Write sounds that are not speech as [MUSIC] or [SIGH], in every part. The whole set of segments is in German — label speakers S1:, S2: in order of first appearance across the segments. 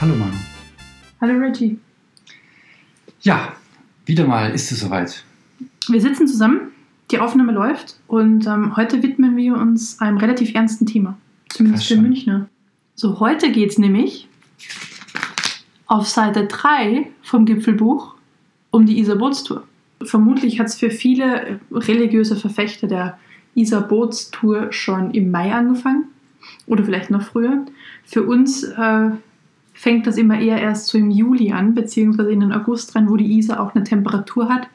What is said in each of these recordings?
S1: Hallo Manu.
S2: Hallo Reggie.
S1: Ja, wieder mal ist es soweit.
S2: Wir sitzen zusammen, die Aufnahme läuft und ähm, heute widmen wir uns einem relativ ernsten Thema. Zumindest für. Münchner. So, heute geht es nämlich auf Seite 3 vom Gipfelbuch um die Isar-Bootstour. Vermutlich hat es für viele religiöse Verfechter der Isar-Bootstour schon im Mai angefangen oder vielleicht noch früher. Für uns äh, fängt das immer eher erst so im Juli an, beziehungsweise in den August rein, wo die Isar auch eine Temperatur hat,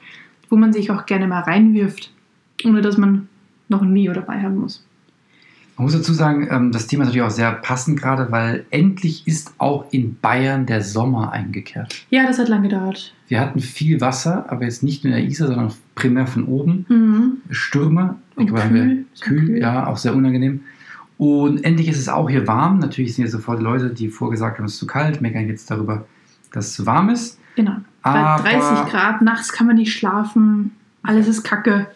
S2: wo man sich auch gerne mal reinwirft, ohne dass man noch ein Neo dabei haben muss.
S1: Man muss dazu sagen, ähm, das Thema ist natürlich auch sehr passend gerade, weil endlich ist auch in Bayern der Sommer eingekehrt.
S2: Ja, das hat lange gedauert.
S1: Wir hatten viel Wasser, aber jetzt nicht nur in der Isar, sondern primär von oben.
S2: Mhm.
S1: Stürme.
S2: Und
S1: glaube,
S2: kühl. So
S1: kühl,
S2: kühl.
S1: ja, auch sehr unangenehm. Und endlich ist es auch hier warm. Natürlich sind hier sofort Leute, die vorgesagt haben, es ist zu kalt, meckern jetzt darüber, dass es zu warm ist.
S2: Genau. Bei
S1: Aber-
S2: 30 Grad, nachts kann man nicht schlafen, alles ist kacke.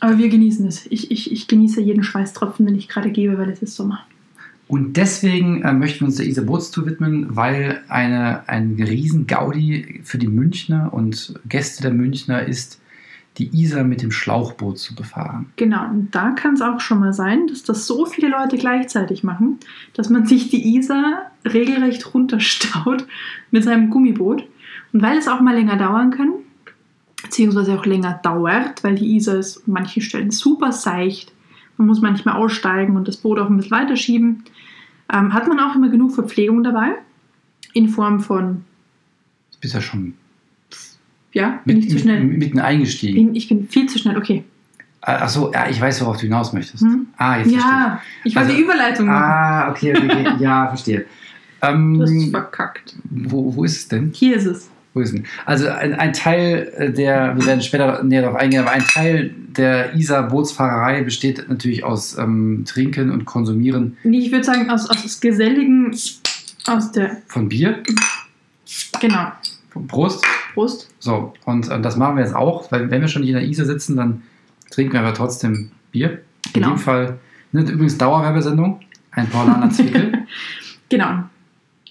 S2: Aber wir genießen es. Ich, ich, ich genieße jeden Schweißtropfen, den ich gerade gebe, weil es ist Sommer.
S1: Und deswegen äh, möchten wir uns der Isar Bootstour widmen, weil eine, ein riesen Gaudi für die Münchner und Gäste der Münchner ist, die Isar mit dem Schlauchboot zu befahren.
S2: Genau, und da kann es auch schon mal sein, dass das so viele Leute gleichzeitig machen, dass man sich die Isar regelrecht runterstaut [LAUGHS] mit seinem Gummiboot. Und weil es auch mal länger dauern kann, beziehungsweise auch länger dauert, weil die Isar ist an manchen Stellen super seicht, man muss manchmal aussteigen und das Boot auch ein bisschen weiterschieben, ähm, hat man auch immer genug Verpflegung dabei, in Form von,
S1: bist ja schon
S2: ja, bin
S1: mit,
S2: ich zu schnell?
S1: mit, mitten eingestiegen.
S2: Bin, ich bin viel zu schnell, okay.
S1: Achso, ja, ich weiß, worauf du hinaus möchtest.
S2: Hm?
S1: Ah, jetzt verstehe
S2: Ja, ich wollte
S1: Also-
S2: die Überleitung
S1: ich.
S2: machen.
S1: Ah, okay, okay, okay. [LAUGHS] ja, verstehe. Ähm,
S2: Du hast es verkackt.
S1: wo, wo ist es denn?
S2: Hier ist es.
S1: Wo ist denn? Also ein, ein Teil äh, der, wir werden später näher darauf eingehen, aber ein Teil der Isar-Bootsfahrerei besteht natürlich aus ähm, Trinken und Konsumieren
S2: Nee, ich würde sagen, aus, aus geselligen, aus der,
S1: von Bier.
S2: genau,
S1: Von Prost.
S2: Prost.
S1: So, und äh, das machen wir jetzt auch, weil wenn wir schon nicht in der Isar sitzen, dann trinken wir aber trotzdem Bier. In
S2: Genau.
S1: dem Fall, ne, übrigens Dauerwerbesendung, ein Paulaner Zwickel. [LAUGHS]
S2: Genau,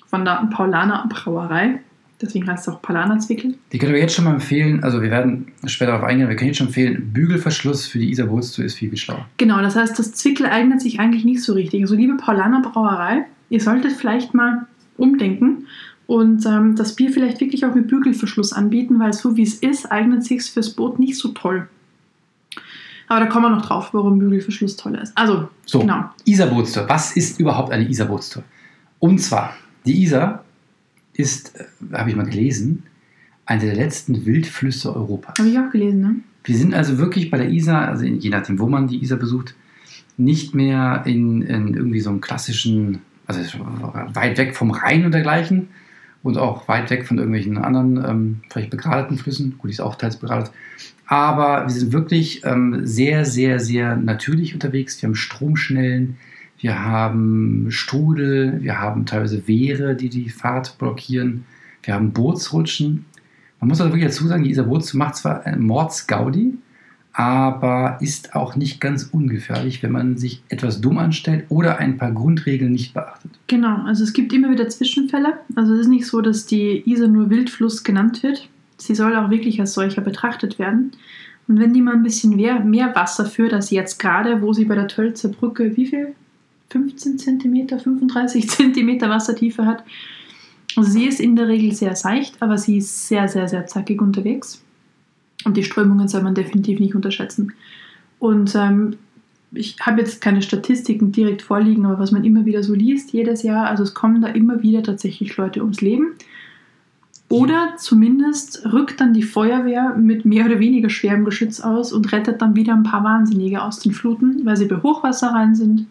S2: von der Paulaner Brauerei. Deswegen heißt es auch Paulaner Zwickel.
S1: Die können wir jetzt schon mal empfehlen, also wir werden später darauf eingehen, wir können jetzt schon empfehlen, Bügelverschluss für die Isar Bootstour ist viel, viel schlauer.
S2: Genau, das heißt, das Zwickel eignet sich eigentlich nicht so richtig. Also, liebe Paulaner Brauerei, ihr solltet vielleicht mal umdenken und ähm, das Bier vielleicht wirklich auch mit Bügelverschluss anbieten, weil so wie es ist, eignet sich fürs Boot nicht so toll. Aber da kommen wir noch drauf, warum Bügelverschluss toll ist. Also,
S1: So,
S2: genau.
S1: Isar-Bootstour. Was ist überhaupt eine Isar-Bootstour? Und zwar, die Isar ist, äh, habe ich mal gelesen, eine der letzten Wildflüsse Europas.
S2: Habe ich auch gelesen, ne?
S1: Wir sind also wirklich bei der Isar, also je nachdem, wo man die Isar besucht, nicht mehr in, in irgendwie so einem klassischen, also weit weg vom Rhein und dergleichen und auch weit weg von irgendwelchen anderen, ähm, vielleicht begradeten Flüssen. Gut, die ist auch teils begradet. Aber wir sind wirklich ähm, sehr, sehr, sehr natürlich unterwegs. Wir haben Stromschnellen, wir haben Strudel, wir haben teilweise Wehre, die die Fahrt blockieren, wir haben Bootsrutschen. Man muss also wirklich dazu sagen, die Isar Bootstour macht zwar einen Mordsgaudi, aber ist auch nicht ganz ungefährlich, wenn man sich etwas dumm anstellt oder ein paar Grundregeln nicht beachtet.
S2: Genau, also es gibt immer wieder Zwischenfälle. Also es ist nicht so, dass die Isar nur Wildfluss genannt wird. Sie soll auch wirklich als solcher betrachtet werden. Und wenn die mal ein bisschen mehr, mehr Wasser führt als jetzt gerade, wo sie bei der Tölzer Brücke wie viel? 15 cm, 35 cm Wassertiefe hat. Also sie ist in der Regel sehr seicht, aber sie ist sehr, sehr, sehr zackig unterwegs. Und die Strömungen soll man definitiv nicht unterschätzen. Und ähm, ich habe jetzt keine Statistiken direkt vorliegen, aber was man immer wieder so liest jedes Jahr, also es kommen da immer wieder tatsächlich Leute ums Leben. Oder zumindest rückt dann die Feuerwehr mit mehr oder weniger schwerem Geschütz aus und rettet dann wieder ein paar Wahnsinnige aus den Fluten, weil sie bei Hochwasser rein sind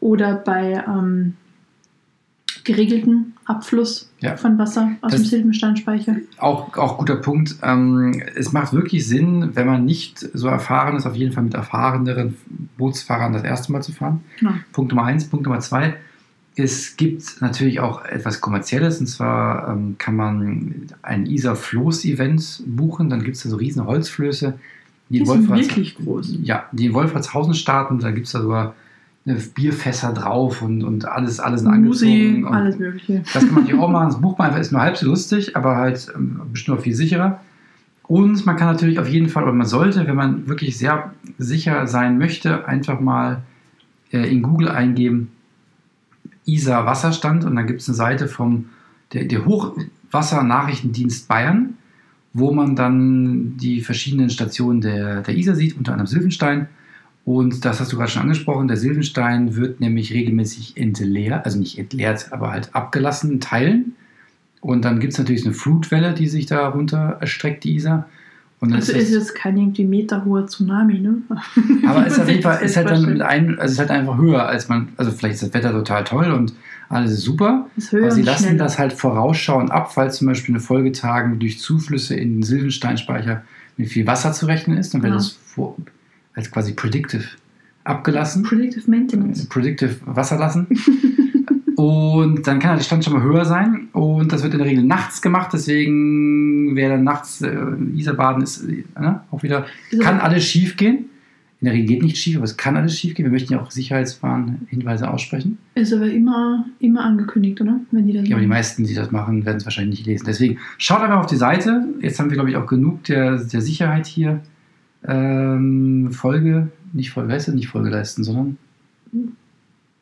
S2: oder bei ähm, geregelten Abfluss
S1: Ja.
S2: von Wasser aus
S1: Das-
S2: dem Silbensteinspeicher.
S1: Auch, auch guter Punkt. Ähm, es macht wirklich Sinn, wenn man nicht so erfahren ist, auf jeden Fall mit erfahreneren Bootsfahrern das erste Mal zu fahren.
S2: Genau.
S1: Punkt Nummer eins. Punkt Nummer zwei. Es gibt natürlich auch etwas Kommerzielles und zwar ähm, kann man ein Isar-Floß-Event buchen. Dann gibt es da so riesen Holzflöße, die,
S2: Die
S1: in
S2: sind
S1: Wolfratz-
S2: wirklich groß.
S1: Ja, die in Wolfratshausen starten. Da gibt es da sogar Bierfässer drauf und, und alles, alles
S2: Musi,
S1: angezogen. Und
S2: alles Mögliche. [LAUGHS]
S1: Das kann man natürlich auch machen. Das einfach, ist nur halb so lustig, aber halt ähm, bestimmt auch viel sicherer. Und man kann natürlich auf jeden Fall, oder man sollte, wenn man wirklich sehr sicher sein möchte, einfach mal äh, in Google eingeben, ISA Wasserstand und dann gibt es eine Seite vom der, der Hochwassernachrichtendienst Bayern, wo man dann die verschiedenen Stationen der, der ISA sieht, unter anderem Silvenstein. Und das hast du gerade schon angesprochen, der Silvenstein wird nämlich regelmäßig entleert, also nicht entleert, aber halt abgelassen, in Teilen. Und dann gibt es natürlich eine Flutwelle, die sich da runter erstreckt, die Isar. Und
S2: Also
S1: ist
S2: jetzt kein irgendwie meterhoher Tsunami, ne? [LAUGHS]
S1: aber ist auf jeden Fall [LAUGHS]
S2: Das
S1: ist halt dann mit also ist halt einfach höher als man, also vielleicht ist das Wetter total toll und alles ist super,
S2: Ist höher
S1: aber sie
S2: und
S1: lassen
S2: schneller.
S1: das halt vorausschauend ab, falls zum Beispiel eine Folgetagen durch Zuflüsse in den Silvensteinspeicher mit viel Wasser zu rechnen ist, dann wird
S2: Genau.
S1: das vor, als quasi predictive abgelassen.
S2: Predictive Maintenance.
S1: Predictive Wasser lassen. [LAUGHS] und dann kann der Stand schon mal höher sein. Und das wird in der Regel nachts gemacht. Deswegen, wer dann nachts äh, Isarbaden ist, äh, ne, auch wieder,
S2: Ist
S1: kann alles schief gehen. In der Regel geht nicht schief, aber es kann alles schief gehen. Wir möchten ja auch Sicherheitswarnhinweise aussprechen.
S2: Ist aber immer, immer angekündigt, oder? Wenn die das
S1: Ja, aber die meisten, die das machen, werden es wahrscheinlich nicht lesen. Deswegen schaut einfach auf die Seite. Jetzt haben wir, glaube ich, auch genug der, der Sicherheit hier. Ähm, Folge, nicht Folge, weißt du, nicht Folge leisten, sondern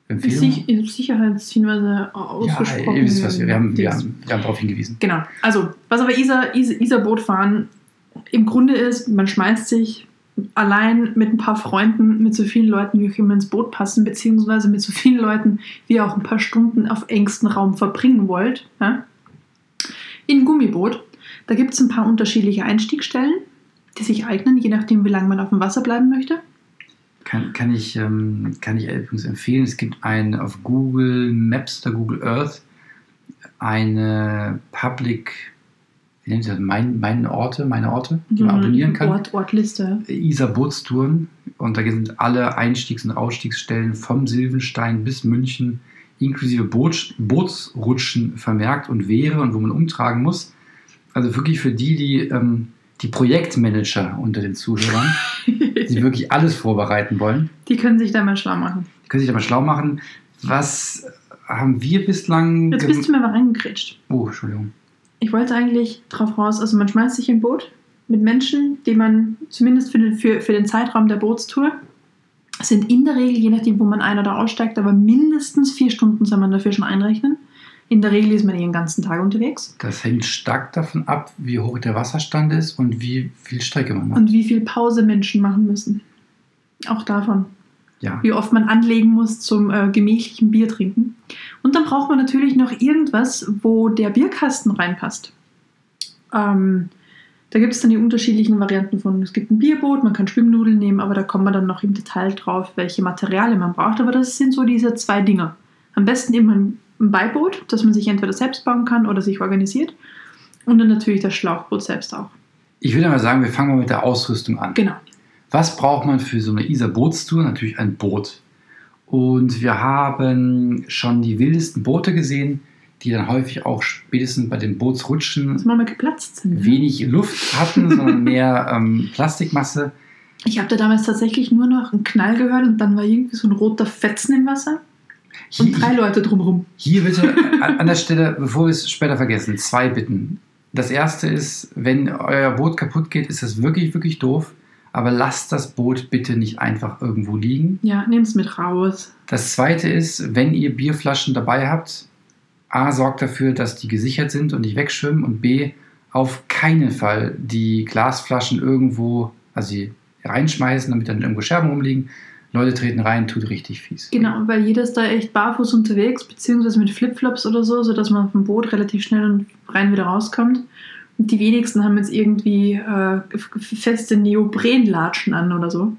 S1: Empfehlung.
S2: Sich, Sicherheitshinweise ausgesprochen.
S1: Ja, ihr wisst was, wir haben, wir haben, wir haben darauf hingewiesen.
S2: Genau. Also, was aber Isar, Isar, Isarboot fahren im Grunde ist, man schmeißt sich allein mit ein paar Freunden, mit so vielen Leuten, wie auch immer ins Boot passen, beziehungsweise mit so vielen Leuten, wie ihr auch ein paar Stunden auf engstem Raum verbringen wollt, ja, in Gummiboot. Da gibt es ein paar unterschiedliche Einstiegsstellen, die sich eignen, je nachdem, wie lange man auf dem Wasser bleiben möchte.
S1: Kann, kann, ich, ähm, kann ich übrigens empfehlen. Es gibt ein auf Google Maps oder Google Earth eine Public, wie nennt sie das, mein, meine Orte, meine Orte, die man abonnieren kann.
S2: Ort, Ortliste.
S1: Isar Bootstouren und da sind alle Einstiegs- und Ausstiegsstellen vom Silvenstein bis München inklusive Boot, Bootsrutschen vermerkt und Wehre und wo man umtragen muss. Also wirklich für die, die, ähm, die Projektmanager unter den Zuhörern, [LAUGHS] die wirklich alles vorbereiten wollen,
S2: Die können sich da mal schlau machen.
S1: die können sich da mal schlau machen. Was haben wir bislang
S2: Jetzt bist du mir mal reingekretscht.
S1: Oh, Entschuldigung.
S2: Ich wollte eigentlich drauf raus, also man schmeißt sich im Boot mit Menschen, die man zumindest für den, für, für den Zeitraum der Bootstour sind in der Regel, je nachdem, wo man ein- oder aussteigt, aber mindestens vier Stunden soll man dafür schon einrechnen. In der Regel ist man eh den ganzen Tag unterwegs.
S1: Das hängt stark davon ab, wie hoch der Wasserstand ist und wie viel Strecke man macht.
S2: Und wie viel Pause Menschen machen müssen. Auch davon.
S1: Ja.
S2: Wie oft man anlegen muss zum äh, gemächlichen Bier trinken. Und dann braucht man natürlich noch irgendwas, wo der Bierkasten reinpasst. Ähm, da gibt es dann die unterschiedlichen Varianten von, es gibt ein Bierboot, man kann Schwimmnudeln nehmen, aber da kommt man dann noch im Detail drauf, welche Materialien man braucht. Aber das sind so diese zwei Dinge. Am besten immer ein ein Beiboot, das man sich entweder selbst bauen kann oder sich organisiert. Und dann natürlich das Schlauchboot selbst auch.
S1: Ich würde mal sagen, wir fangen mal mit der Ausrüstung an.
S2: Genau.
S1: Was braucht man für so eine Isar-Bootstour? Natürlich ein Boot. Und wir haben schon die wildesten Boote gesehen, die dann häufig auch spätestens bei den Bootsrutschen
S2: sind.
S1: wenig Luft hatten, sondern [LAUGHS] mehr ähm, Plastikmasse.
S2: Ich habe da damals tatsächlich nur noch einen Knall gehört und dann war irgendwie so ein roter Fetzen im Wasser und
S1: Hier,
S2: drei Leute drumherum.
S1: hier bitte an, der Stelle, bevor wir es später vergessen, zwei Bitten. Das erste ist, wenn euer Boot kaputt geht, ist das wirklich, wirklich doof. Aber lasst das Boot bitte nicht einfach irgendwo liegen.
S2: Ja, nehm's mit raus.
S1: Das zweite ist, wenn ihr Bierflaschen dabei habt, A, sorgt dafür, dass die gesichert sind und nicht wegschwimmen und B, auf keinen Fall die Glasflaschen irgendwo, also reinschmeißen, damit dann irgendwo Scherben rumliegen. Leute treten rein, tut richtig fies.
S2: Genau, weil jeder ist da echt barfuß unterwegs, beziehungsweise mit Flipflops oder so, sodass man vom Boot relativ schnell und rein wieder rauskommt. Und die wenigsten haben jetzt irgendwie äh, feste Neoprenlatschen an oder so.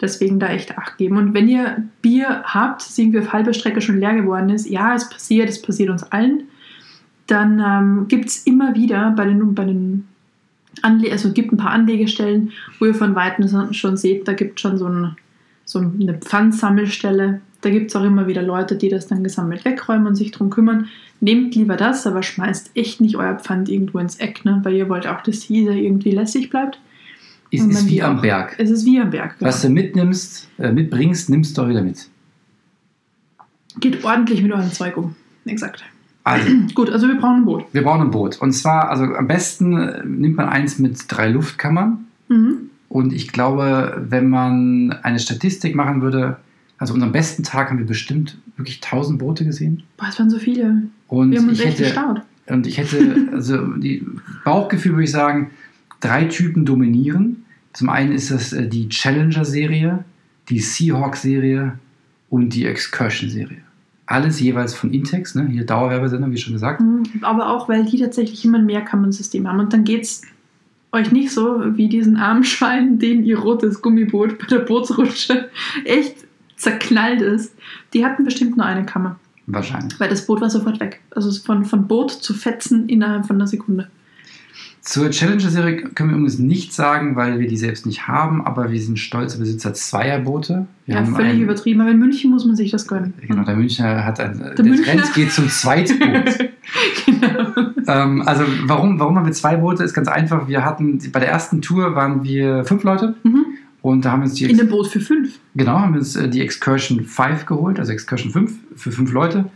S2: Deswegen da echt Acht geben. Und wenn ihr Bier habt, das irgendwie auf halber Strecke schon leer geworden ist, ja, es passiert, es passiert uns allen, dann ähm, gibt es immer wieder bei den, bei den Anle also gibt ein paar Anlegestellen, wo ihr von Weitem schon seht, da gibt es schon so, ein, so eine Pfandsammelstelle. Da gibt es auch immer wieder Leute, die das dann gesammelt wegräumen und sich drum kümmern. Nehmt lieber das, aber schmeißt echt nicht euer Pfand irgendwo ins Eck, ne? weil ihr wollt auch, dass dieser irgendwie lässig bleibt.
S1: Es
S2: Und
S1: ist wie am
S2: auch-
S1: Berg.
S2: Es ist wie am Berg. genau.
S1: Was du mitnimmst, äh, mitbringst, nimmst du auch wieder mit.
S2: Geht ordentlich mit eurem Zeug um. Exakt.
S1: Also, [CLEARS THROAT]
S2: Gut, also wir brauchen ein Boot.
S1: wir brauchen ein Boot. Und zwar, also am besten äh, nimmt man eins mit drei Luftkammern.
S2: Mhm.
S1: Und ich glaube, wenn man eine Statistik machen würde, also unseren besten Tag haben wir bestimmt wirklich 1000 Boote gesehen.
S2: Boah, es waren so viele.
S1: Und
S2: Wir haben uns
S1: ich
S2: echt
S1: hätte,
S2: gestaut.
S1: und ich hätte, also die Bauchgefühl würde ich sagen, drei Typen dominieren. Zum einen ist das äh, die Challenger-Serie, die Seahawk-Serie und die Excursion-Serie. Alles jeweils von Intex, ne? hier Dauerwerbesender, wie schon gesagt.
S2: Mhm, Aber auch, weil die tatsächlich immer ein Mehrkammern-System haben. Und dann geht es euch nicht so wie diesen armen Schweinen, denen ihr rotes Gummiboot bei der Bootsrutsche echt zerknallt ist. Die hatten bestimmt nur eine Kammer,
S1: Wahrscheinlich.
S2: weil das Boot war sofort weg. Also von, von Boot zu Fetzen innerhalb von einer Sekunde.
S1: Zur Challenger-Serie können wir übrigens nichts sagen, weil wir die selbst nicht haben, aber wir sind stolze Besitzer zweier Boote. Wir
S2: Ja,
S1: haben
S2: völlig
S1: ein-
S2: übertrieben. Aber in München muss man sich das gönnen.
S1: Genau, der Münchner hat ein. Der,
S2: Münchner-
S1: Trend geht zum Zweitboot. [LAUGHS]
S2: genau.
S1: Ähm, also, warum, warum haben wir zwei Boote? Ist ganz einfach. Wir hatten bei der ersten Tour waren wir fünf Leute
S2: Mhm.
S1: und da haben wir uns die,
S2: In einem Boot für fünf.
S1: genau, haben wir uns äh, die Excursion 5 geholt, also Excursion 5 für fünf Leute.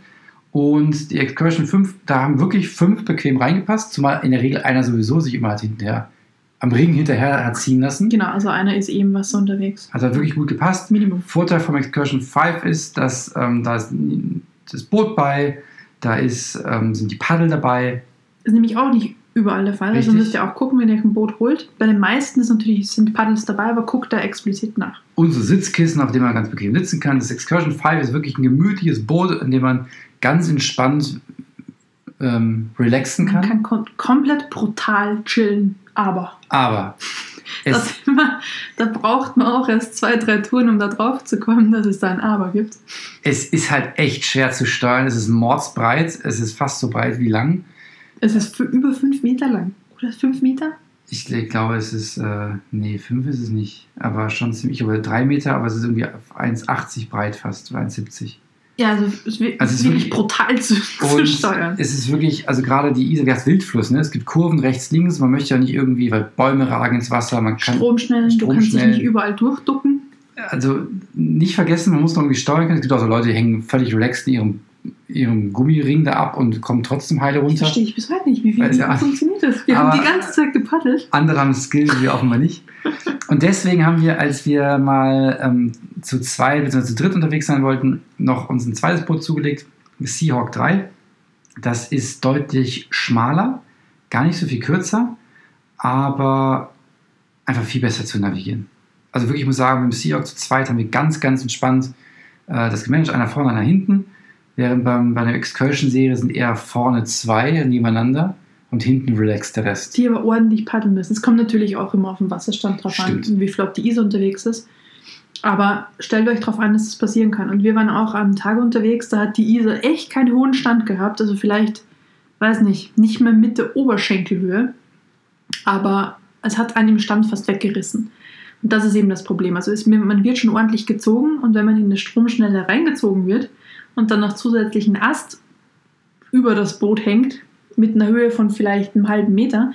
S1: Und die Excursion 5, da haben wirklich fünf bequem reingepasst, zumal in der Regel einer sowieso sich immer hat hinterher am Ring hinterher hat ziehen lassen.
S2: Genau, also einer ist eben was unterwegs.
S1: Hat da wirklich gut gepasst.
S2: Minimum.
S1: Vorteil vom Excursion 5 ist, dass ähm, da ist das Boot bei, da ist, ähm, sind die Paddel dabei.
S2: Ist nämlich auch nicht überall der Fall. Also
S1: Richtig.
S2: müsst ihr auch gucken, wenn ihr ein Boot holt. Bei den meisten ist natürlich, sind Paddles dabei, aber guckt da explizit nach.
S1: Unsere Sitzkissen, auf denen man ganz bequem sitzen kann. Das Excursion 5 ist wirklich ein gemütliches Boot, in dem man ganz entspannt ähm, relaxen
S2: Man
S1: kann.
S2: kann kom komplett brutal chillen, aber
S1: Aber [LAUGHS] es,
S2: das da braucht man auch erst zwei, drei Touren, um da drauf zu kommen, dass es da ein Aber gibt.
S1: es ist halt echt schwer zu steuern. Es ist mordsbreit. Es ist fast so breit wie lang.
S2: Es ist für über fünf Meter lang. Oder fünf Meter?
S1: Ich glaube, es ist, äh, nee, 5 ist es nicht, aber schon ziemlich, aber 3 Meter, aber es ist irgendwie 1,80 breit fast, oder 1,70.
S2: Ja, also es
S1: Also es ist
S2: wirklich brutal zu, [LAUGHS] zu steuern.
S1: es ist wirklich, also gerade die Isar, das Wildfluss, ne? es gibt Kurven rechts, links, man möchte ja nicht irgendwie, weil Bäume ragen ins Wasser, man kann,
S2: Stromschnellen, du kannst dich nicht überall durchducken.
S1: also nicht vergessen, man muss noch irgendwie steuern können. Es gibt auch so Leute, die hängen völlig relaxed in ihrem, ihrem Gummiring da ab und kommen trotzdem heile
S2: Das
S1: runter.
S2: verstehe ich bis heute nicht. Wie, wie,
S1: ja.
S2: funktioniert das? Wir haben die ganze Zeit gepaddelt.
S1: Andere haben Skill, wir offenbar nicht. Und deswegen haben wir, als wir mal ähm, zu zwei bzw. zu dritt unterwegs sein wollten, noch uns ein zweites Boot zugelegt, Seahawk 3. Das ist deutlich schmaler, gar nicht so viel kürzer, aber einfach viel besser zu navigieren. Also wirklich, ich muss sagen, mit dem Seahawk zu zweit haben wir ganz, ganz entspannt äh, das gemanagt, einer vorne, einer hinten. Während beim, bei der Excursion-Serie sind eher vorne zwei nebeneinander und hinten relaxed der Rest.
S2: Die aber ordentlich paddeln müssen. Es kommt natürlich auch immer auf den Wasserstand drauf
S1: Stimmt.
S2: an, wie flott die Isar unterwegs ist. Aber stellt euch darauf an, dass das passieren kann. Und wir waren auch am Tag unterwegs, da hat die Isar echt keinen hohen Stand gehabt. Also vielleicht, weiß nicht, nicht mehr Mitte Oberschenkelhöhe. Aber es hat einen im Stand fast weggerissen. Und das ist eben das Problem. Also ist, man wird schon ordentlich gezogen und wenn man in eine Stromschnelle reingezogen wird und dann noch zusätzlich ein Ast über das Boot hängt, mit einer Höhe von vielleicht einem halben Meter,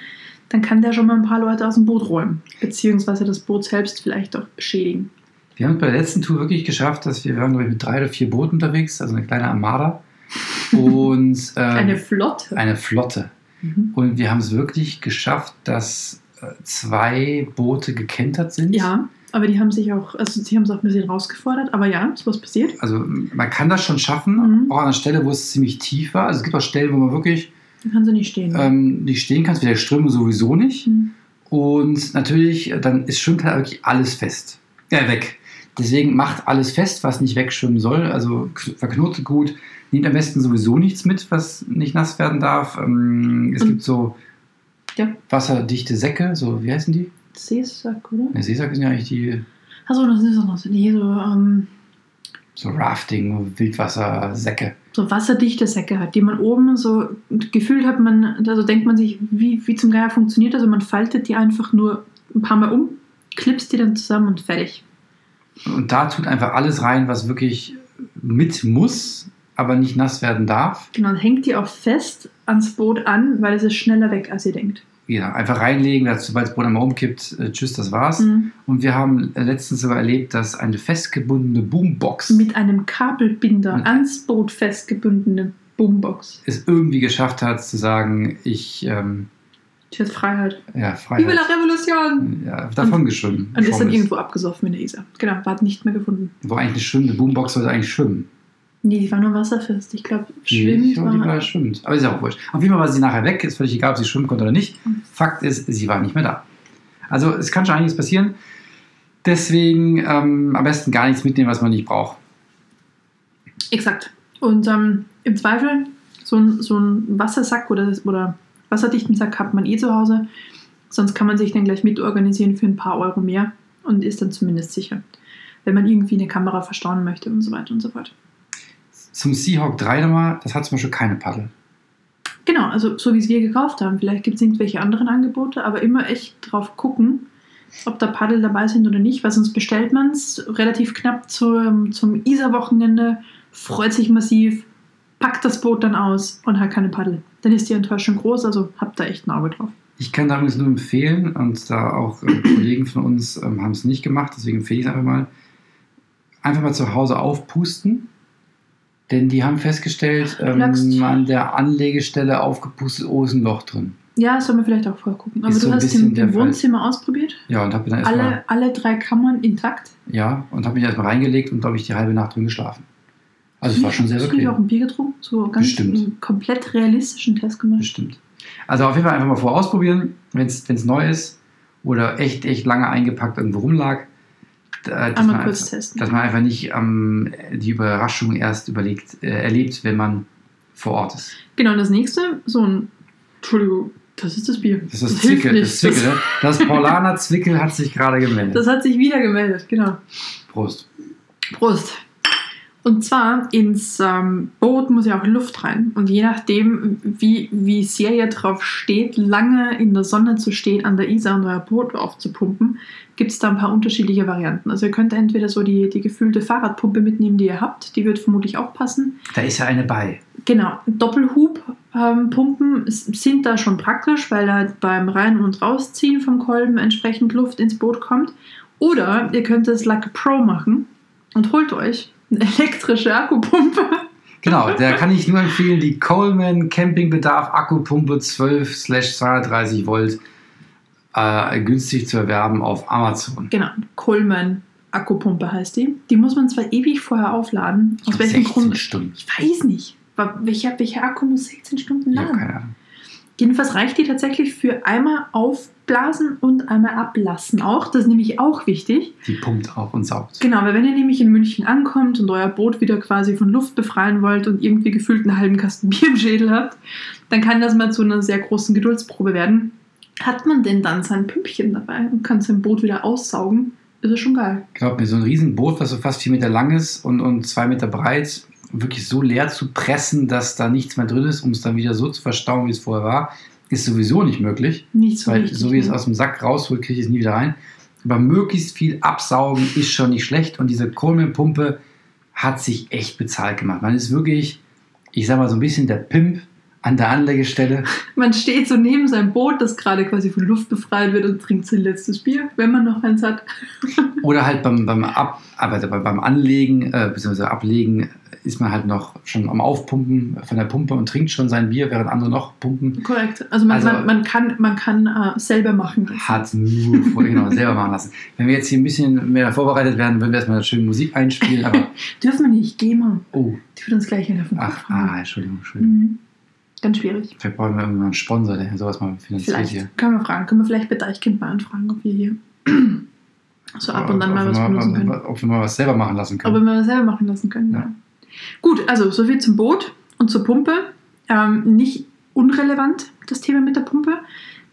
S2: dann kann der schon mal ein paar Leute aus dem Boot räumen. Beziehungsweise das Boot selbst vielleicht auch beschädigen.
S1: Wir haben es bei der letzten Tour wirklich geschafft, dass wir, wir waren glaube ich mit drei oder vier Booten unterwegs, also eine kleine Armada [LAUGHS] und ähm,
S2: Eine Flotte.
S1: eine Flotte.
S2: Mhm.
S1: Und wir haben es wirklich geschafft, dass äh, zwei Boote gekentert sind.
S2: Ja, aber die haben sich auch, also sie haben es auch ein bisschen rausgefordert, aber ja, ist was passiert.
S1: Also man kann das schon schaffen,
S2: Mhm.
S1: auch an einer Stelle, wo es ziemlich tief war. Also es gibt auch Stellen, wo man wirklich
S2: Dann kann sie nicht stehen.
S1: ähm, nicht stehen kann, wie der Ströme sowieso nicht.
S2: Mhm.
S1: Und natürlich, äh, dann ist schwimmt halt wirklich alles fest. Ja, weg. Deswegen macht alles fest, was nicht wegschwimmen soll. Also verknotet gut. Nehmt am besten sowieso nichts mit, was nicht nass werden darf. Ähm, es gibt so
S2: Ja.
S1: wasserdichte Säcke, so, wie heißen die?
S2: Seesack, oder?
S1: Ne, Seesack sind ja eigentlich die
S2: Achso, das ist auch noch so, nee, so, ähm,
S1: so Rafting, Wildwassersäcke.
S2: so wasserdichte Säcke hat, die man oben so gefühlt hat, man, also denkt man sich, wie, wie zum Geier funktioniert das? Also man faltet die einfach nur ein paar Mal um, klipst die dann zusammen und fertig.
S1: Und da tut einfach alles rein, was wirklich mit muss, aber nicht nass werden darf.
S2: Genau, dann hängt die auch fest ans Boot an, weil es ist schneller weg, als ihr denkt.
S1: Ja, einfach reinlegen, dass, sobald das Boot einmal umkippt, äh, tschüss, das war's.
S2: Mhm.
S1: Und wir haben äh, letztens sogar erlebt, dass eine festgebundene Boombox
S2: Mit einem Kabelbinder
S1: Mit-
S2: ans Boot festgebundene Boombox.
S1: es irgendwie geschafft hat zu sagen, ich, ähm,
S2: Tschüss, Freiheit.
S1: ja,
S2: Viva la
S1: Freiheit,
S2: Revolution!
S1: ja, davon geschwommen.
S2: Und ist dann irgendwo abgesoffen in der Isar. Genau, war nicht mehr gefunden.
S1: Wo eigentlich eine schwimmende Boombox sollte eigentlich schwimmen.
S2: Nee, die war nur wasserfest. Ich glaube,
S1: Die-
S2: schwimmen
S1: ich glaube, die
S2: war...
S1: schwimmt. Aber ist ja auch wurscht. Auf jeden Fall war sie nachher weg. Ist völlig egal, ob sie schwimmen konnte oder nicht.
S2: Mhm.
S1: Fakt ist, sie war nicht mehr da. Also es kann schon einiges passieren. Deswegen ähm, am besten gar nichts mitnehmen, was man nicht braucht.
S2: Exakt. Und ähm, im Zweifel, so ein, so ein Wassersack oder, oder wasserdichten Sack hat man eh zu Hause. Sonst kann man sich den gleich mitorganisieren für ein paar Euro mehr und ist dann zumindest sicher. Wenn man irgendwie eine Kamera verstauen möchte und so weiter und so fort.
S1: Zum Seahawk 3 nochmal, das hat zum Beispiel keine Paddel.
S2: Genau, also so wie es wir gekauft haben. Vielleicht gibt es irgendwelche anderen Angebote, aber immer echt drauf gucken, ob da Paddel dabei sind oder nicht, weil sonst bestellt man es relativ knapp zum, zum Isar-Wochenende, freut sich massiv, packt das Boot dann aus und hat keine Paddel. Dann ist die Enttäuschung groß, also habt da echt ein Auge drauf.
S1: Ich kann da übrigens nur empfehlen, und da auch äh, Kollegen von uns ähm, haben es nicht gemacht, deswegen empfehle ich es einfach mal, einfach mal zu Hause aufpusten. Denn die haben festgestellt, ähm, an der Anlegestelle aufgepustet, oh, ist ein Loch drin.
S2: Ja, das soll man vielleicht auch vorher gucken. Aber
S1: Ist
S2: du
S1: so
S2: hast
S1: der
S2: im
S1: Fall.
S2: Wohnzimmer ausprobiert.
S1: Ja, und habe dann erstmal
S2: Alle, alle drei Kammern intakt.
S1: ja, und habe mich erstmal reingelegt und glaube ich die halbe Nacht drin geschlafen. Also es war schon sehr
S2: Hast du auch
S1: bequem.
S2: ein Bier getrunken? So ganz
S1: Bestimmt.
S2: einen komplett realistischen Test gemacht.
S1: Bestimmt. Also auf jeden Fall einfach mal vorher ausprobieren, wenn es neu ist oder echt, echt lange eingepackt irgendwo rumlag. Da- Dass
S2: Einmal
S1: man,
S2: kurz
S1: einfach,
S2: testen.
S1: dass man einfach nicht ähm, die Überraschung erst überlegt, äh, erlebt, wenn man vor Ort ist.
S2: Genau, und das nächste, so ein. Entschuldigung, das ist das Bier.
S1: Das ist das Zwickel. Das, Zwickel, [LAUGHS] ne? das Paulaner Zwickel hat sich gerade gemeldet.
S2: Das hat sich wieder gemeldet, genau.
S1: Prost.
S2: Prost. Und zwar ins ähm, Boot muss ja auch Luft rein. Und je nachdem, wie, wie sehr ihr drauf steht, lange in der Sonne zu stehen, an der Isar und euer Boot aufzupumpen, gibt es da ein paar unterschiedliche Varianten. Also ihr könnt entweder so die, die gefüllte Fahrradpumpe mitnehmen, die ihr habt. Die wird vermutlich auch passen.
S1: Da ist ja eine bei.
S2: Genau, Doppelhub-Pumpen sind da schon praktisch, weil da beim Rein- und Rausziehen vom Kolben entsprechend Luft ins Boot kommt. Oder ihr könnt es like a Pro machen und holt euch elektrische Akkupumpe.
S1: Genau, da kann ich nur empfehlen, die Coleman Campingbedarf Akkupumpe 12/230 Volt äh, günstig zu erwerben auf Amazon.
S2: Genau, Coleman Akkupumpe heißt die. Die muss man zwar ewig vorher aufladen. Aus welchem
S1: 16
S2: Grund?
S1: Stunden.
S2: Ich weiß nicht. Welcher, welcher Akku muss 16 Stunden laden?
S1: keine Ahnung.
S2: Jedenfalls reicht die tatsächlich für einmal aufblasen und einmal ablassen auch. Das ist nämlich auch wichtig.
S1: Die pumpt auch und saugt.
S2: Genau, weil wenn ihr nämlich in München ankommt und euer Boot wieder quasi von Luft befreien wollt und irgendwie gefühlt einen halben Kasten [LAUGHS] Bier im Schädel habt, dann kann das mal zu einer sehr großen Geduldsprobe werden. Hat man denn dann sein Pümpchen dabei und kann sein Boot wieder aussaugen, ist es schon geil.
S1: Glaub mir, so ein Riesenboot, was so fast vier Meter lang ist und, und zwei Meter breit, wirklich so leer zu pressen, dass da nichts mehr drin ist, um es dann wieder so zu verstauen, wie es vorher war, ist sowieso nicht möglich.
S2: Nicht so
S1: Weil
S2: richtig.
S1: so wie es aus dem Sack rausholt, kriege ich es nie wieder rein. Aber möglichst viel absaugen ist schon nicht schlecht. Und diese Coleman-Pumpe hat sich echt bezahlt gemacht. Man ist wirklich, ich sag mal, so ein bisschen der Pimp an der Anlegestelle.
S2: Man steht so neben seinem Boot, das gerade quasi von Luft befreit wird und trinkt sein letztes Bier, wenn man noch eins hat. [LAUGHS]
S1: Oder halt beim, beim, Ab, aber beim Anlegen, äh, beziehungsweise Ablegen, ist man halt noch schon am Aufpumpen von der Pumpe und trinkt schon sein Bier, während andere noch pumpen.
S2: Korrekt. Also man,
S1: Also-
S2: man, man kann, man kann äh, selber machen.
S1: Hat nur vor, genau, [LAUGHS] selber machen lassen. Wenn wir jetzt hier ein bisschen mehr vorbereitet werden, würden wir erstmal schön Musik einspielen, aber [LAUGHS]
S2: Dürfen wir nicht, geh mal.
S1: oh,
S2: Die wird uns gleich vom Kopf
S1: ach, ah, Entschuldigung, Entschuldigung.
S2: Mhm. Ganz schwierig.
S1: Vielleicht brauchen wir irgendwann einen Sponsor, der sowas mal finanziert
S2: Vielleicht
S1: hier.
S2: können wir fragen. Können wir vielleicht bei Deichkind mal anfragen, ob wir hier [CLEARS THROAT] so ab und dann mal
S1: ob
S2: was benutzen können.
S1: Ob wir mal was selber machen lassen
S2: Ob
S1: können.
S2: wir mal was selber machen lassen können. Ja.
S1: Ja.
S2: Gut, also soviel zum Boot und zur Pumpe. Ähm, nicht unrelevant, das Thema mit der Pumpe.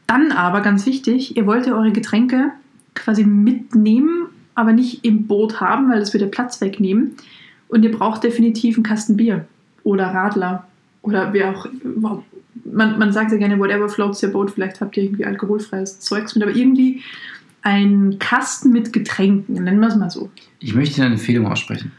S2: Dann aber ganz wichtig, ihr wollt ja eure Getränke quasi mitnehmen, aber nicht im Boot haben, weil das würde Platz wegnehmen. Und ihr braucht definitiv einen Kasten Bier oder Radler oder wer auch. Man, man sagt ja gerne, whatever floats your boat, vielleicht habt ihr irgendwie alkoholfreies Zeugs mit, aber irgendwie ein Kasten mit Getränken, nennen wir es mal so.
S1: Ich möchte eine Empfehlung aussprechen.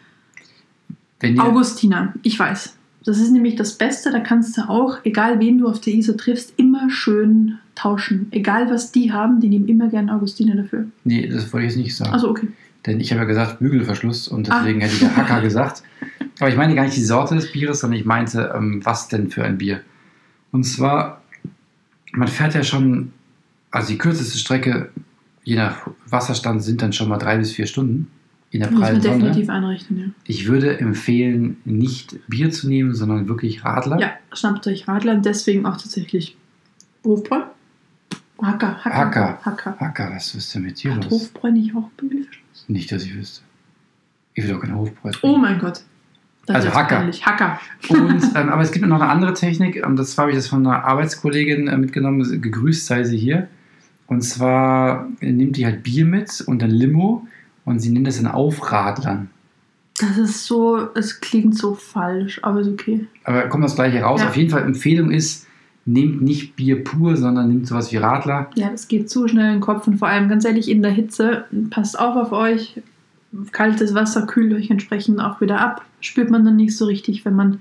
S2: Augustina, ich weiß. Das ist nämlich das Beste, da kannst du auch, egal wen du auf der ISO triffst, immer schön tauschen. Egal was die haben, die nehmen immer gern Augustiner dafür.
S1: Nee, das wollte ich jetzt nicht sagen.
S2: Also okay.
S1: Denn ich habe ja gesagt Bügelverschluss und
S2: Ah.
S1: deswegen hätte ich ja Hacker gesagt. [LAUGHS] Aber ich meine gar nicht die Sorte des Bieres, sondern ich meinte, ähm, was denn für ein Bier. Und zwar, man fährt ja schon, also die kürzeste Strecke, je nach Wasserstand, sind dann schon mal drei bis vier Stunden in der
S2: Muss man
S1: Sonne.
S2: definitiv einrechnen, ja.
S1: Ich würde empfehlen, nicht Bier zu nehmen, sondern wirklich Radler.
S2: Ja, schnappt euch Radler und deswegen auch tatsächlich Hofbräu. Hacker, Hacker.
S1: Hacker.
S2: Hacker.
S1: Hacker, was ist denn mit dir
S2: Hat
S1: los?
S2: Hofbräu nicht auch Bügelverschluss?
S1: Nicht, dass ich wüsste. Ich will doch keine Hofbräu.
S2: Oh mein Gott. Das
S1: Also Hacker.
S2: Hacker.
S1: Und, [LAUGHS] ähm, aber es gibt noch eine andere Technik, und das habe ich das von einer Arbeitskollegin äh, mitgenommen, gegrüßt sei sie hier. Und zwar nimmt die halt Bier mit und ein Limo und sie nennt das dann Aufradlern.
S2: Das ist so, es klingt so falsch, aber ist okay.
S1: Aber kommt das gleiche raus.
S2: Ja.
S1: Auf jeden Fall Empfehlung ist, nehmt nicht Bier pur, sondern nehmt sowas wie Radler.
S2: Ja, das geht zu schnell in den Kopf und vor allem ganz ehrlich in der Hitze, passt auf auf euch. Kaltes Wasser kühlt euch entsprechend auch wieder ab. Spürt man dann nicht so richtig, wenn man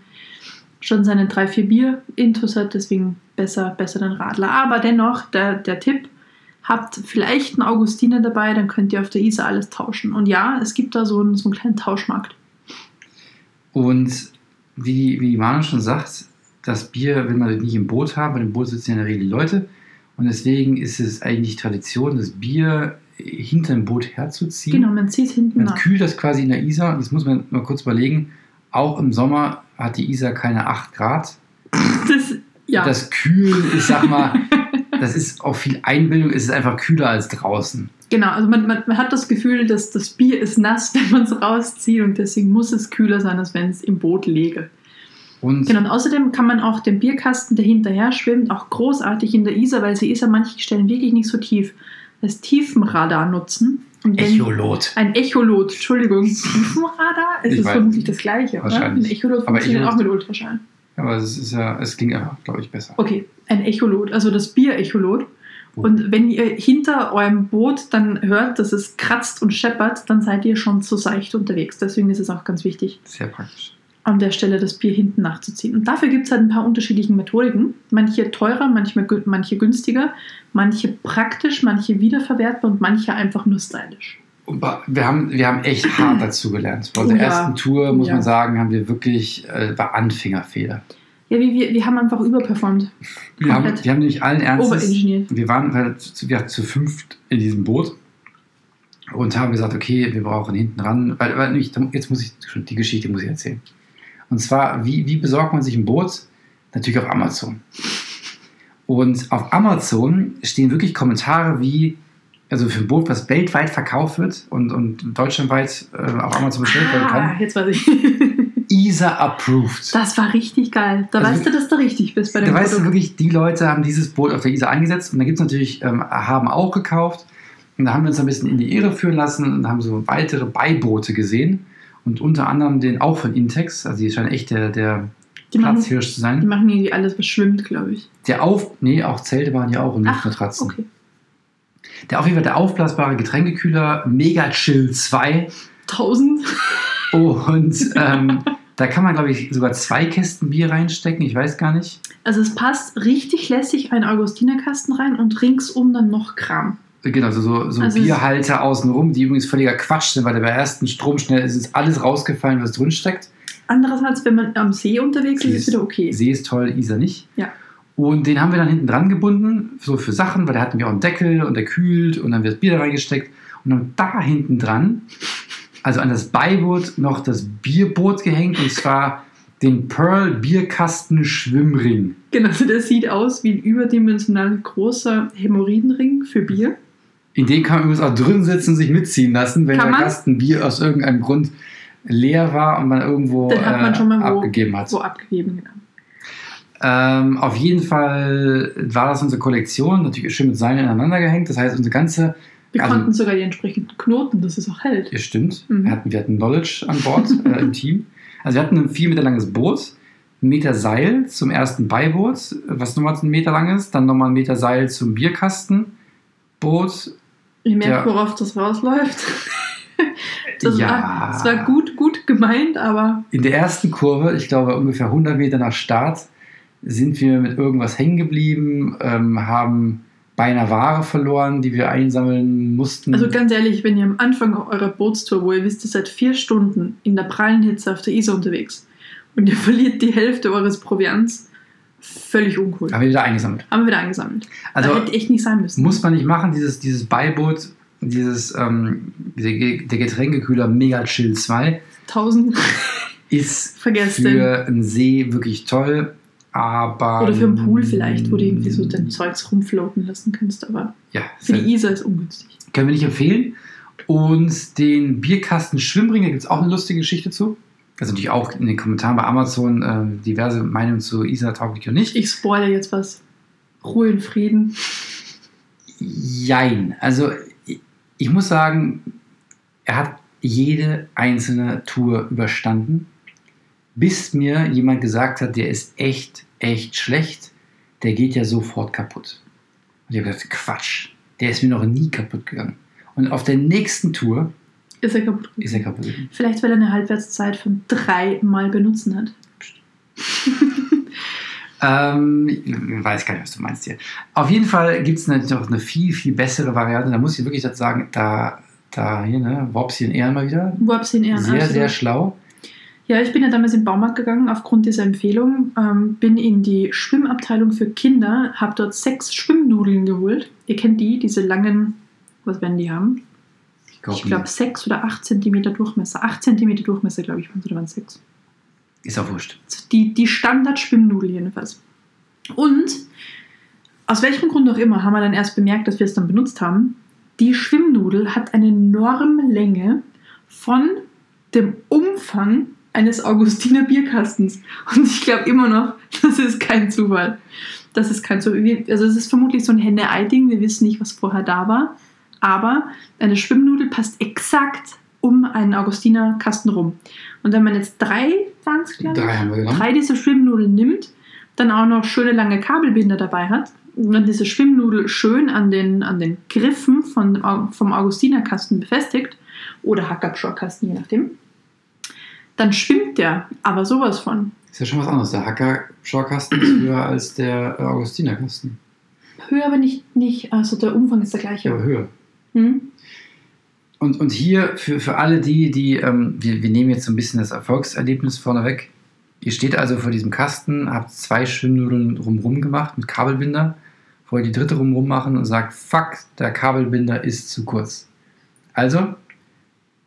S2: schon seine drei, vier Bier intus hat. Deswegen besser, besser den Radler. Aber dennoch, der, der Tipp, habt vielleicht einen Augustiner dabei, dann könnt ihr auf der Isar alles tauschen. Und ja, es gibt da so einen, so einen kleinen Tauschmarkt.
S1: Und wie, wie Manu schon sagt, das Bier will man nicht im Boot haben, weil im Boot sitzen ja in der Regel Leute. Und deswegen ist es eigentlich Tradition, das Bier hinter dem Boot herzuziehen.
S2: Genau, man zieht hinten
S1: Man
S2: nach.
S1: kühlt das quasi in der Isar. Das muss man mal kurz überlegen. Auch im Sommer hat die Isar keine 8 Grad. [LAUGHS]
S2: Das, ja,
S1: Das Kühlen, ich sag mal, [LAUGHS] das ist auch viel Einbildung. Es ist einfach kühler als draußen.
S2: Genau, also man, man, man hat das Gefühl, dass das Bier ist nass, [LAUGHS] wenn man es rauszieht und deswegen muss es kühler sein, als wenn es im Boot läge.
S1: Und
S2: Genau, und außerdem kann man auch den Bierkasten, der hinterher schwimmt, auch großartig in der Isar, weil sie ist an manchen Stellen wirklich nicht so tief, als Tiefenradar nutzen. Und wenn-
S1: Echolot.
S2: Ein Echolot, Entschuldigung, [LAUGHS] Tiefenradar? Es
S1: Ich
S2: ist vermutlich das gleiche, oder? Ein Echolot funktioniert auch mit Ultraschall.
S1: Aber es ist ja, es klingt einfach, glaube ich, besser.
S2: Okay, ein Echolot, also das Bier-Echolot. Und wenn ihr hinter eurem Boot dann hört, dass es kratzt und scheppert, dann seid ihr schon zu seicht unterwegs. Deswegen ist es auch ganz wichtig,
S1: Sehr praktisch.
S2: An der Stelle das Bier hinten nachzuziehen. Und dafür gibt es halt ein paar unterschiedliche Methodiken. Manche teurer, manche, manche günstiger, manche praktisch, manche wiederverwertbar und manche einfach nur stylisch.
S1: Wir haben, wir haben echt hart [CLEARS THROAT] dazu gelernt. Bei
S2: Oh ja.
S1: ersten Tour, muss
S2: ja.
S1: man sagen, haben wir wirklich, äh, Anfängerfehler.
S2: Ja, wie wir, wir haben einfach überperformt.
S1: Wir haben, wir haben nämlich allen Ernstes, wir waren halt zu, wir zu fünft in diesem Boot und haben gesagt, okay, wir brauchen hinten ran, weil, weil jetzt muss ich schon die Geschichte muss ich erzählen. Und zwar, wie, wie besorgt man sich ein Boot? Natürlich auf Amazon. Und auf Amazon stehen wirklich Kommentare wie, also für ein Boot, was weltweit verkauft wird und, und deutschlandweit äh, auf Amazon bestellt werden
S2: Ah,
S1: kann,
S2: jetzt weiß ich. [LAUGHS]
S1: ESA approved.
S2: Das war richtig geil. Da
S1: Also
S2: weißt du, dass du richtig bist bei
S1: Da
S2: dem
S1: weißt du
S2: Produkt.
S1: wirklich, die Leute haben dieses Boot auf der Isar eingesetzt und da gibt es natürlich, ähm, haben auch gekauft. Und da haben wir uns ein bisschen in die Irre führen lassen und haben so weitere Beiboote gesehen. Und unter anderem den auch von Intex, also die scheinen echt der, der
S2: Die machen,
S1: Platzhirsch zu
S2: die
S1: sein.
S2: machen irgendwie alles, was schwimmt, glaube ich.
S1: Der auf, nee, auch Zelte waren ja auch und
S2: Ach,
S1: Luftmatratzen.
S2: okay.
S1: Der auf jeden Fall der aufblasbare Getränkekühler Mega Chill 2.
S2: 1000?
S1: Und [LAUGHS] ähm, da kann man, glaube ich, sogar zwei Kästen Bier reinstecken. Ich weiß gar nicht.
S2: Also es passt richtig lässig ein Augustinerkasten rein und ringsum dann noch Kram.
S1: Genau, so, so, so
S2: Also es-
S1: Bierhalter außenrum, die übrigens völliger Quatsch sind, weil der bei ersten Stromschnell ist, ist alles rausgefallen, was drin steckt.
S2: Andererseits, wenn man am See unterwegs ist, ist
S1: Ist-
S2: wieder okay.
S1: See ist toll, Isa nicht.
S2: Ja.
S1: Und den haben wir dann hinten dran gebunden, so für Sachen, weil da hatten wir auch einen Deckel und der kühlt und dann wird das Bier da reingesteckt. Und dann da hinten dran, also an das Beiboot, noch das Bierboot gehängt und zwar den Pearl Bierkasten Schwimmring.
S2: Genau, also der sieht aus wie ein überdimensional großer Hämorrhoidenring für Bier.
S1: In dem kann man übrigens auch drin sitzen und sich mitziehen lassen, wenn
S2: Kann
S1: der
S2: man?
S1: Kasten Bier aus irgendeinem Grund leer war und man irgendwo
S2: Dann hat man
S1: äh,
S2: schon mal wo,
S1: abgegeben hat.
S2: wo abgegeben. Genau.
S1: Ähm, auf jeden Fall war das unsere Kollektion, natürlich schön mit Seilen ineinander gehängt. Das heißt, unsere ganze,
S2: Wir
S1: Also-
S2: konnten sogar die entsprechenden Knoten, dass es auch hält.
S1: ihr stimmt,
S2: Mhm.
S1: wir, hatten, wir hatten Knowledge an Bord [LAUGHS] äh, im Team. Also wir hatten ein vier Meter langes Boot, einen Meter Seil zum ersten Beiboot, was nochmal einen Meter lang ist, dann nochmal einen Meter Seil zum Bierkastenboot.
S2: Ich merke,
S1: Ja.
S2: worauf das rausläuft. [LAUGHS] Das,
S1: Ja.
S2: war, das war gut, gut gemeint, aber
S1: In der ersten Kurve, ich glaube ungefähr 100 Meter nach Start, sind wir mit irgendwas hängen geblieben, ähm, haben beinahe Ware verloren, die wir einsammeln mussten.
S2: also ganz ehrlich, wenn ihr am Anfang eurer Bootstour, wo ihr wisst, ihr seid vier Stunden in der prallen Hitze auf der Isar unterwegs und ihr verliert die Hälfte eures Proviants, völlig uncool.
S1: haben wir wieder eingesammelt.
S2: Haben wir wieder eingesammelt.
S1: Also
S2: da hätte echt nicht sein müssen.
S1: muss man nicht machen, dieses, dieses Beiboot, dieses ähm, der, Ge- der Getränkekühler Mega Chill 2
S2: Tausend [LAUGHS]
S1: ist
S2: vergesst den.
S1: für einen See wirklich toll, aber
S2: Oder für einen Pool vielleicht, wo du irgendwie so dein Zeugs rumfloaten lassen kannst, aber
S1: ja,
S2: für die Isar ist ungünstig.
S1: können wir nicht empfehlen. Und den Bierkasten Schwimmringe gibt es auch eine lustige Geschichte zu. Also natürlich auch in den Kommentaren bei Amazon äh, diverse Meinungen zu Isa tauglich und nicht.
S2: Ich spoilere jetzt was. Ruhe in Frieden.
S1: Jein. Also ich, ich muss sagen, er hat jede einzelne Tour überstanden, bis mir jemand gesagt hat, der ist echt, echt schlecht. Der geht ja sofort kaputt. Und ich habe gesagt, Quatsch. Der ist mir noch nie kaputt gegangen. Und auf der nächsten Tour
S2: Ist er kaputt?
S1: ist er kaputt.
S2: Vielleicht, weil er eine Halbwertszeit von dreimal benutzen hat. [LAUGHS]
S1: Ähm, ich weiß gar nicht, was du meinst hier. Auf jeden Fall gibt es natürlich noch eine viel, viel bessere Variante. Da muss ich wirklich dazu sagen, da, da hier, ne, Wopsi in Ehren mal wieder.
S2: Wo hab's in Ehren?
S1: Sehr,
S2: absolut.
S1: sehr schlau.
S2: Ja, ich bin ja damals in den Baumarkt gegangen aufgrund dieser Empfehlung. Ähm, bin in die Schwimmabteilung für Kinder, habe dort sechs Schwimmnudeln geholt. Ihr kennt die, diese langen, was werden die haben?
S1: Ich glaube,
S2: Ich glaube sechs oder acht Zentimeter Durchmesser. Acht Zentimeter Durchmesser, glaube ich, waren es, oder waren es sechs?
S1: ist auch wurscht.
S2: Also Die, die Standard-Schwimmnudel jedenfalls. Und aus welchem Grund auch immer haben wir dann erst bemerkt, dass wir es dann benutzt haben. Die Schwimmnudel hat eine Normlänge von dem Umfang eines Augustiner Bierkastens. Und ich glaube immer noch, [LAUGHS] das ist kein Zufall. Das ist kein Zufall. Also es ist vermutlich so ein Henne-Ei-Ding. Wir wissen nicht, was vorher da war. Aber eine Schwimmnudel passt exakt um einen Augustiner Kasten rum. Und wenn man jetzt drei, waren
S1: Drei
S2: drei dieser Schwimmnudeln nimmt, dann auch noch schöne lange Kabelbinder dabei hat und dann diese Schwimmnudel schön an den, an den Griffen von, vom Augustinerkasten befestigt oder Hackerpschorkasten, je nachdem, dann schwimmt der aber sowas von.
S1: Ist ja schon was anderes. Der Hacker-Schorkasten ist höher als der äh, Augustinerkasten.
S2: Höher, aber nicht, nicht, also der Umfang ist der gleiche.
S1: Ja, aber höher.
S2: Hm?
S1: Und, und hier für, für alle die, die, ähm, wir, wir nehmen jetzt so ein bisschen das Erfolgserlebnis vorneweg. Ihr steht also vor diesem Kasten, habt zwei Schwimmnudeln rumrum gemacht mit Kabelbinder, wollt die dritte rumrum machen und sagt, fuck, der Kabelbinder ist zu kurz. Also,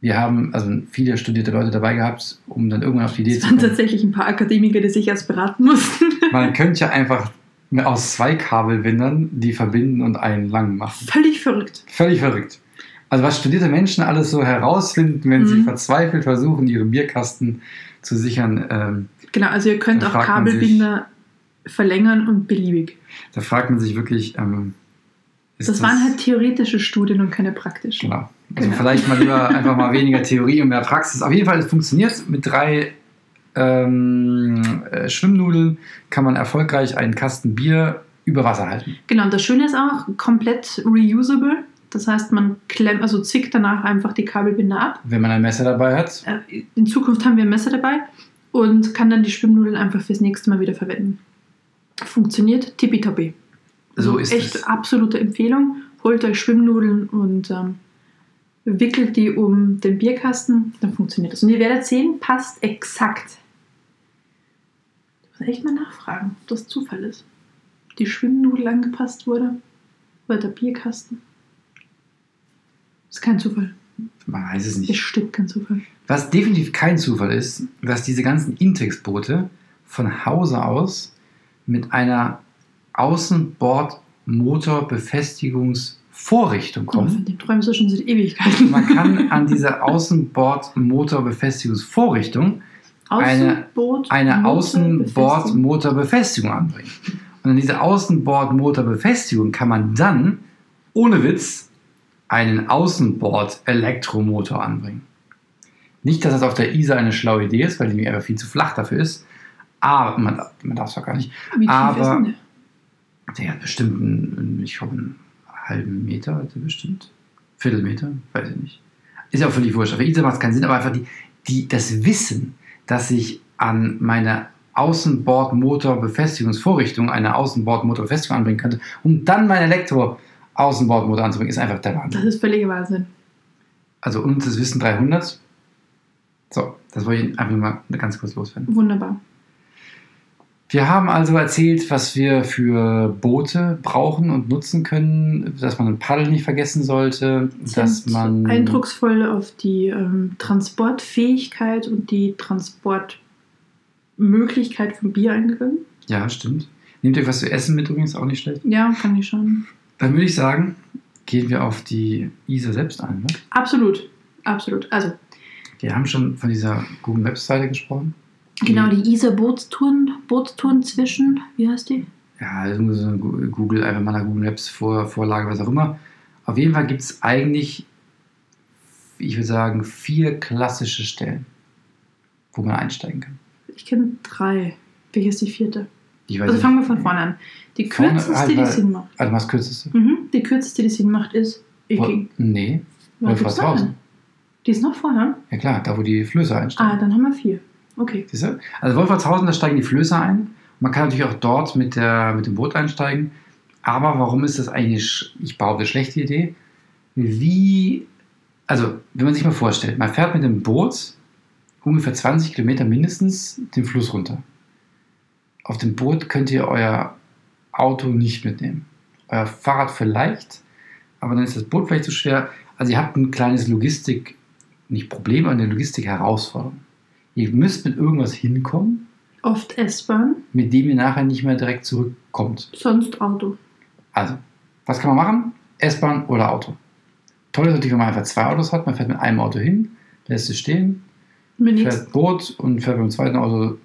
S1: wir haben also viele studierte Leute dabei gehabt, um dann irgendwann auf die Idee
S2: Es
S1: zu
S2: waren
S1: kommen.
S2: tatsächlich ein paar Akademiker, die sich erst beraten mussten.
S1: Man könnte ja einfach aus zwei Kabelbindern die verbinden und einen lang machen.
S2: Völlig verrückt.
S1: Völlig verrückt. Also was studierte Menschen alles so herausfinden, wenn sie
S2: Mhm.
S1: verzweifelt versuchen, ihre Bierkasten zu sichern, ähm,
S2: Genau, also ihr könnt auch
S1: man sich-
S2: Kabelbinder verlängern und beliebig.
S1: da fragt man sich wirklich, ähm, ist
S2: Das, waren halt theoretische Studien und keine praktischen.
S1: Genau. Also
S2: Genau.
S1: vielleicht mal lieber [LAUGHS] einfach mal weniger Theorie und mehr Praxis. Auf jeden Fall, es funktioniert. Mit drei ähm, äh, Schwimmnudeln kann man erfolgreich einen Kasten Bier über Wasser halten.
S2: Genau, und das Schöne ist auch komplett reusable. Das heißt, man klemmt, also zickt danach einfach die Kabelbinder ab.
S1: Wenn man ein Messer dabei hat.
S2: Äh, In Zukunft haben wir ein Messer dabei und kann dann die Schwimmnudeln einfach fürs nächste Mal wieder verwenden. Funktioniert tippitoppi.
S1: So
S2: Also
S1: ist
S2: echt
S1: es.
S2: absolute Empfehlung. Holt euch Schwimmnudeln und ähm, wickelt die um den Bierkasten, dann funktioniert das. Und ihr werdet sehen, passt exakt. Echt mal nachfragen, ob das Zufall ist. Die Schwimmnudel angepasst wurde oder der Bierkasten. Ist kein Zufall.
S1: Man weiß es nicht.
S2: Bestimmt kein Zufall.
S1: Was definitiv kein Zufall ist, dass diese ganzen Intex-Boote von Hause aus mit einer Außenbordmotorbefestigungsvorrichtung
S2: Oh,
S1: kommen.
S2: von dem träumst du schon seit Ewigkeiten.
S1: Man kann an dieser Außenbordmotorbefestigungsvorrichtung
S2: Außenbord,
S1: eine
S2: Motor,
S1: Außenbordmotorbefestigung anbringen. Und an diese Außenbordmotorbefestigung kann man dann, ohne Witz, einen Außenbord-Elektromotor anbringen. Nicht, dass das auf der ISA eine schlaue Idee ist, weil die mir einfach viel zu flach dafür ist. Aber man, man darf es auch gar nicht.
S2: Wie tief
S1: aber-
S2: ist denn der?
S1: Der hat bestimmt, einen, ich glaube, einen halben Meter, hat er bestimmt. Viertelmeter, weiß ich nicht. ist ja auch völlig wurscht. Auf der Isar macht es keinen Sinn, aber einfach die, die, das Wissen, dass ich an meine Außenbordmotorbefestigungsvorrichtung eine Außenbordmotorbefestigung anbringen könnte, um dann mein Elektro-Außenbordmotor anzubringen, ist einfach der
S2: Das
S1: Wahnsinn.
S2: ist völliger Wahnsinn.
S1: Also unnützes Wissen 300. So, das wollte ich einfach mal ganz kurz loswerden.
S2: Wunderbar.
S1: Wir haben also erzählt, was wir für Boote brauchen und nutzen können, dass man ein Paddel nicht vergessen sollte, dass
S2: Sind
S1: man
S2: eindrucksvoll auf die ähm, Transportfähigkeit und die Transportmöglichkeit von Bier eingegangen.
S1: Ja, stimmt. Nehmt euch was zu essen mit, übrigens auch nicht schlecht.
S2: Ja, kann ich schon.
S1: Dann würde ich sagen, gehen wir auf die ISA selbst ein. Ne?
S2: Absolut. Absolut. Also,
S1: Wir haben schon von dieser Google Maps Seite gesprochen.
S2: genau, die Isar Bootstouren, Bootstouren zwischen, wie heißt die?
S1: Ja, Gu- Google, einfach mal Google Maps Vor Vorlage, was auch immer. Auf jeden Fall gibt es eigentlich, ich würde sagen, vier klassische Stellen, wo man einsteigen kann.
S2: Ich kenne drei. Welche ist die vierte?
S1: Ich weiß
S2: Also
S1: nicht.
S2: fangen wir von vorne an. Die
S1: Vorne,
S2: kürzeste,
S1: halt
S2: die Sinn macht.
S1: Also was kürzeste?
S2: Mhm. Die kürzeste, die Sinn macht, ist Iking.
S1: Nee,
S2: denn? Die ist noch vorher?
S1: Ja klar, da wo die Flöße einsteigen.
S2: Ah, dann haben wir vier. Okay.
S1: Siehst du? Also Wolfertshausen, da steigen die Flöße ein. Man kann natürlich auch dort mit, der, mit dem Boot einsteigen. Aber warum ist das eigentlich, ich behaupte, eine schlechte Idee? Wie, also wenn man sich mal vorstellt, man fährt mit dem Boot ungefähr 20 Kilometer mindestens den Fluss runter. Auf dem Boot könnt ihr euer Auto nicht mitnehmen. Euer Fahrrad vielleicht, aber dann ist das Boot vielleicht zu schwer. Also ihr habt ein kleines Logistik, nicht Problem, aber eine Logistik-Herausforderung. Ihr müsst mit irgendwas hinkommen,
S2: Oft S-Bahn,
S1: mit dem ihr nachher nicht mehr direkt zurückkommt.
S2: sonst Auto.
S1: Also, was kann man machen? S-Bahn oder Auto. Toll ist natürlich, wenn man einfach zwei Autos hat. Man fährt mit einem Auto hin, lässt es stehen,
S2: Mit
S1: fährt Boot und fährt mit dem zweiten Auto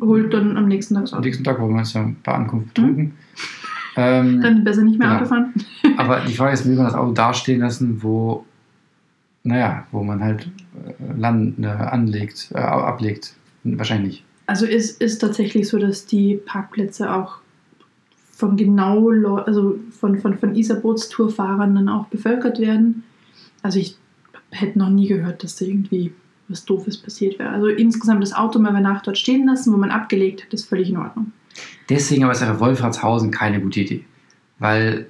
S2: holt dann am nächsten Tag das
S1: am
S2: Auto.
S1: nächsten Tag, wo man ist ja bei Ankunft betrunken. [LAUGHS] Ähm,
S2: Dann besser nicht mehr
S1: Genau.
S2: Auto fahren.
S1: aber die Frage ist, will man das Auto dastehen lassen, wo, naja, wo man halt äh, land, äh, anlegt, äh, ablegt? Wahrscheinlich nicht.
S2: Also es ist tatsächlich so, dass die Parkplätze auch von genau, also von, von, von Isar-Bootstourfahrern dann auch bevölkert werden. Also ich hätte noch nie gehört, dass da irgendwie was Doofes passiert wäre. Also insgesamt das Auto mal über Nacht dort stehen lassen, wo man abgelegt hat, ist völlig in Ordnung.
S1: Deswegen aber ist einfach Wolfratshausen keine gute Idee. Weil,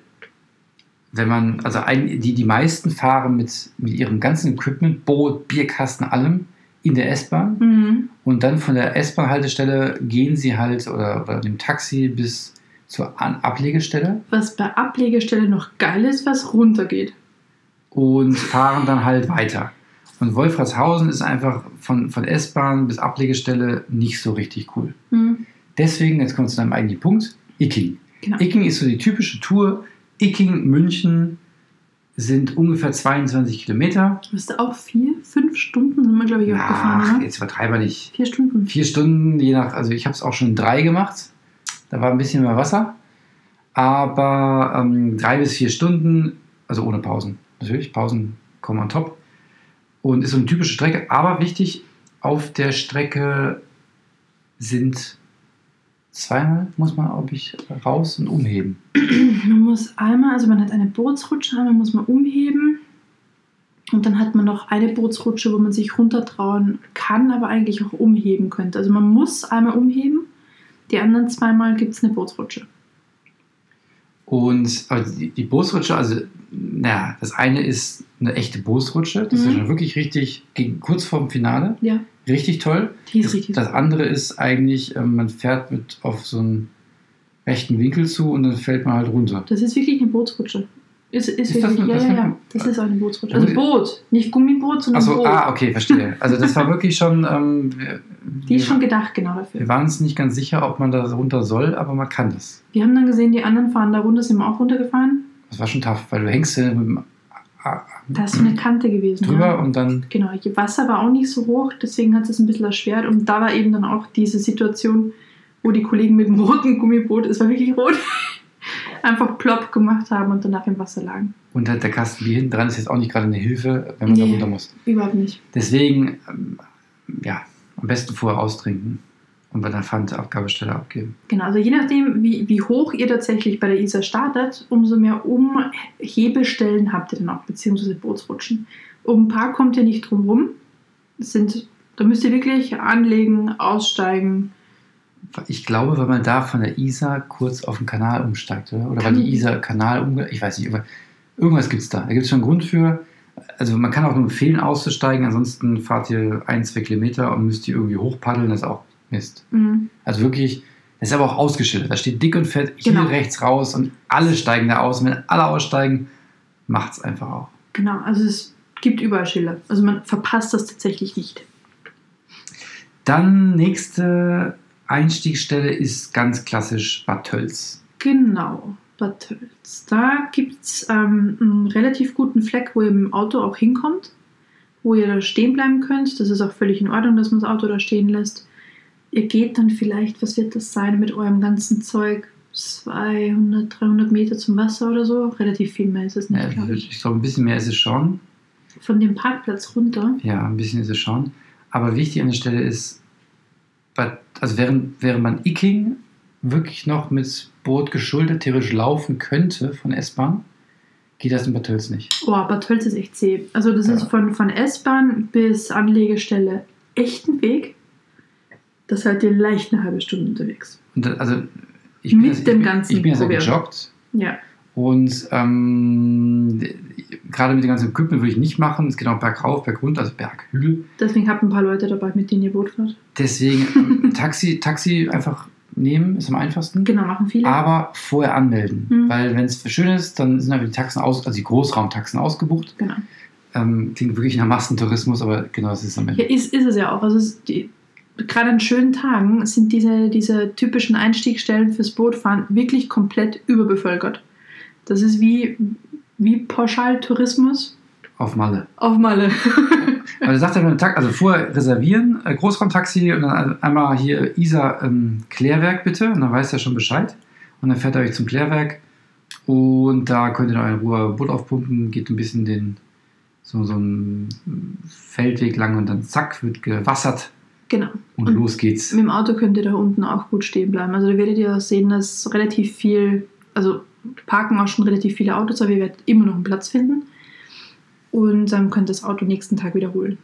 S1: wenn man, also ein, die, die meisten fahren mit, mit ihrem ganzen Equipment, Boot, Bierkasten, allem in der S-Bahn
S2: Mhm.
S1: und dann von der S-Bahn-Haltestelle gehen sie halt oder, oder dem Taxi bis zur An Ablegestelle
S2: Was bei Ablegestelle noch geil ist, was runtergeht.
S1: und fahren dann halt weiter. Und Wolfratshausen ist einfach von, von S-Bahn bis Ablegestelle nicht so richtig cool.
S2: Mhm.
S1: Deswegen, jetzt kommt zu deinem eigentlichen Punkt, Icking.
S2: Genau.
S1: Icking ist so die typische Tour. Icking, München sind ungefähr 22 Kilometer.
S2: Du auch vier, fünf Stunden sind wir, glaube ich, auch
S1: Ach,
S2: gefahren, ne?
S1: jetzt übertreiben wir nicht.
S2: Vier Stunden.
S1: Vier Stunden, je nach, also ich habe es auch schon drei gemacht. Da war ein bisschen mehr Wasser. Aber ähm, drei bis vier Stunden, also ohne Pausen. Natürlich, Pausen kommen on top. Und ist so eine typische Strecke. Aber wichtig, auf der Strecke sind zweimal, muss man, glaube ich, raus und umheben. [CLEARS THROAT]
S2: Man muss einmal, also man hat eine Bootsrutsche, einmal muss man umheben. Und dann hat man noch eine Bootsrutsche, wo man sich runtertrauen kann, aber eigentlich auch umheben könnte. Also man muss einmal umheben, die anderen zweimal gibt es eine Bootsrutsche.
S1: Und also die, die Bootsrutsche, also, naja, das eine ist eine echte Bootsrutsche. Das ist
S2: Mhm.
S1: schon wirklich richtig, kurz vorm Finale.
S2: Ja,
S1: Richtig toll.
S2: die ist
S1: Das,
S2: richtig.
S1: das andere ist eigentlich, ähm, man fährt mit auf so einen rechten Winkel zu und dann fällt man halt runter.
S2: Das ist wirklich eine Bootsrutsche. Ist, ist,
S1: Ist das eine-
S2: ja,
S1: das
S2: ja, ja. Das ist auch eine Bootsrutsche.
S1: Da
S2: Also Boot, nicht Gummiboot, sondern
S1: Achso,
S2: Boot.
S1: ah, okay, verstehe. Also das war wirklich schon, ähm, wir,
S2: Die ist schon gedacht genau dafür.
S1: wir waren uns nicht ganz sicher, ob man da runter soll, aber man kann das.
S2: Wir haben dann gesehen, die anderen fahren da runter, sind wir auch runtergefahren.
S1: Das war schon tough, weil du hängst ja mit dem
S2: Da ist so eine Kante gewesen.
S1: drüber
S2: ja.
S1: und dann,
S2: Genau, die Wasser war auch nicht so hoch, deswegen hat es ein bisschen erschwert. Und da war eben dann auch diese Situation, wo die Kollegen mit dem roten Gummiboot, es war wirklich rot, einfach plopp gemacht haben und danach im Wasser lagen.
S1: und halt der Kasten wie hinten dran ist jetzt auch nicht gerade eine Hilfe, wenn man da
S2: Nee.
S1: runter muss.
S2: Überhaupt nicht.
S1: Deswegen, ähm, ja, am besten vorher austrinken und bei der Pfandabgabestelle abgeben.
S2: Genau, also je nachdem, wie, wie hoch ihr tatsächlich bei der ISA startet, umso mehr Umhebestellen habt ihr dann auch, beziehungsweise Bootsrutschen. Um ein paar kommt ihr nicht drum rum. Das sind, da müsst ihr wirklich anlegen, aussteigen.
S1: Ich glaube, wenn man da von der Isar kurz auf den Kanal umsteigt, oder? Oder
S2: Kann
S1: weil die Isar Kanal umge... Ich weiß nicht, irgendwas, irgendwas gibt es da. Da gibt es schon einen Grund für. Also man kann auch nur empfehlen, auszusteigen, ansonsten fahrt ihr ein, zwei Kilometer und müsst ihr irgendwie hochpaddeln, das ist auch Mist.
S2: Mhm.
S1: Also wirklich, das ist aber auch ausgeschildert. Da steht dick und fett hier
S2: Genau.
S1: rechts raus und alle steigen da aus. Und wenn alle aussteigen, macht es einfach auch.
S2: Genau, also es gibt überall Schilder. Also man verpasst das tatsächlich nicht.
S1: Dann nächste Einstiegsstelle ist ganz klassisch Bad Tölz.
S2: Genau, Bad Tölz. Da gibt es ähm, einen relativ guten Fleck, wo ihr mit dem Auto auch hinkommt, wo ihr da stehen bleiben könnt. Das ist auch völlig in Ordnung, dass man das Auto da stehen lässt. Ihr geht dann vielleicht, was wird das sein, mit eurem ganzen Zeug 200, 300 Meter zum Wasser oder so. Relativ viel mehr ist es nicht,
S1: Ja,
S2: glaube ich.
S1: ich glaube, ein bisschen mehr ist es schon.
S2: Von dem Parkplatz runter.
S1: Ja, ein bisschen ist es schon. Aber wichtig an der Stelle ist, also während, während man Icking wirklich noch mit Boot geschuldet theoretisch laufen könnte von S-Bahn, geht das in Bad Tölz nicht.
S2: Oh, Bad Tölz ist echt zäh. Also das
S1: Ja.
S2: ist von, von S-Bahn bis Anlegestelle echt ein Weg. Das seid ihr leicht eine halbe Stunde unterwegs.
S1: Und da, also ich
S2: Mit
S1: bin, jetzt- ich
S2: dem
S1: bin,
S2: ganzen
S1: Ich bin ja sehr gejoggt
S2: Ja.
S1: und ähm, gerade mit dem ganzen Equipment würde ich nicht machen. Es geht auch bergauf, bergunter, also Berghügel.
S2: Deswegen habt ein paar Leute dabei, mit denen ihr Boot fahrt.
S1: Deswegen ähm, [LAUGHS] Taxi, Taxi einfach nehmen, ist am einfachsten.
S2: Genau, machen viele.
S1: Aber vorher anmelden.
S2: Mhm.
S1: Weil wenn es schön ist, dann sind einfach die Taxen aus, also die Großraumtaxen ausgebucht.
S2: Genau.
S1: Ähm, klingt wirklich nach Massentourismus, aber genau das ist am Ende.
S2: Ja, ist, ist es ja auch. Also es, die, gerade an schönen Tagen sind diese, diese typischen Einstiegsstellen fürs Bootfahren wirklich komplett überbevölkert. Das ist wie, wie Pauschaltourismus
S1: Auf Malle.
S2: auf Malle.
S1: Aber er beim Tag, also vorher reservieren, äh, Großraumtaxi und dann einmal hier Isar ähm, Klärwerk bitte und dann weiß er schon Bescheid. Und dann fährt er euch zum Klärwerk und da könnt ihr in Ruhe Boot aufpumpen, geht ein bisschen den so, so einen Feldweg lang und dann zack, wird gewassert
S2: genau.
S1: und,
S2: Und
S1: los geht's.
S2: Mit dem Auto könnt ihr da unten auch gut stehen bleiben. Also da werdet ihr sehen, dass relativ viel, also parken auch schon relativ viele Autos, aber ihr werdet immer noch einen Platz finden. Und dann könnt das Auto nächsten Tag wiederholen.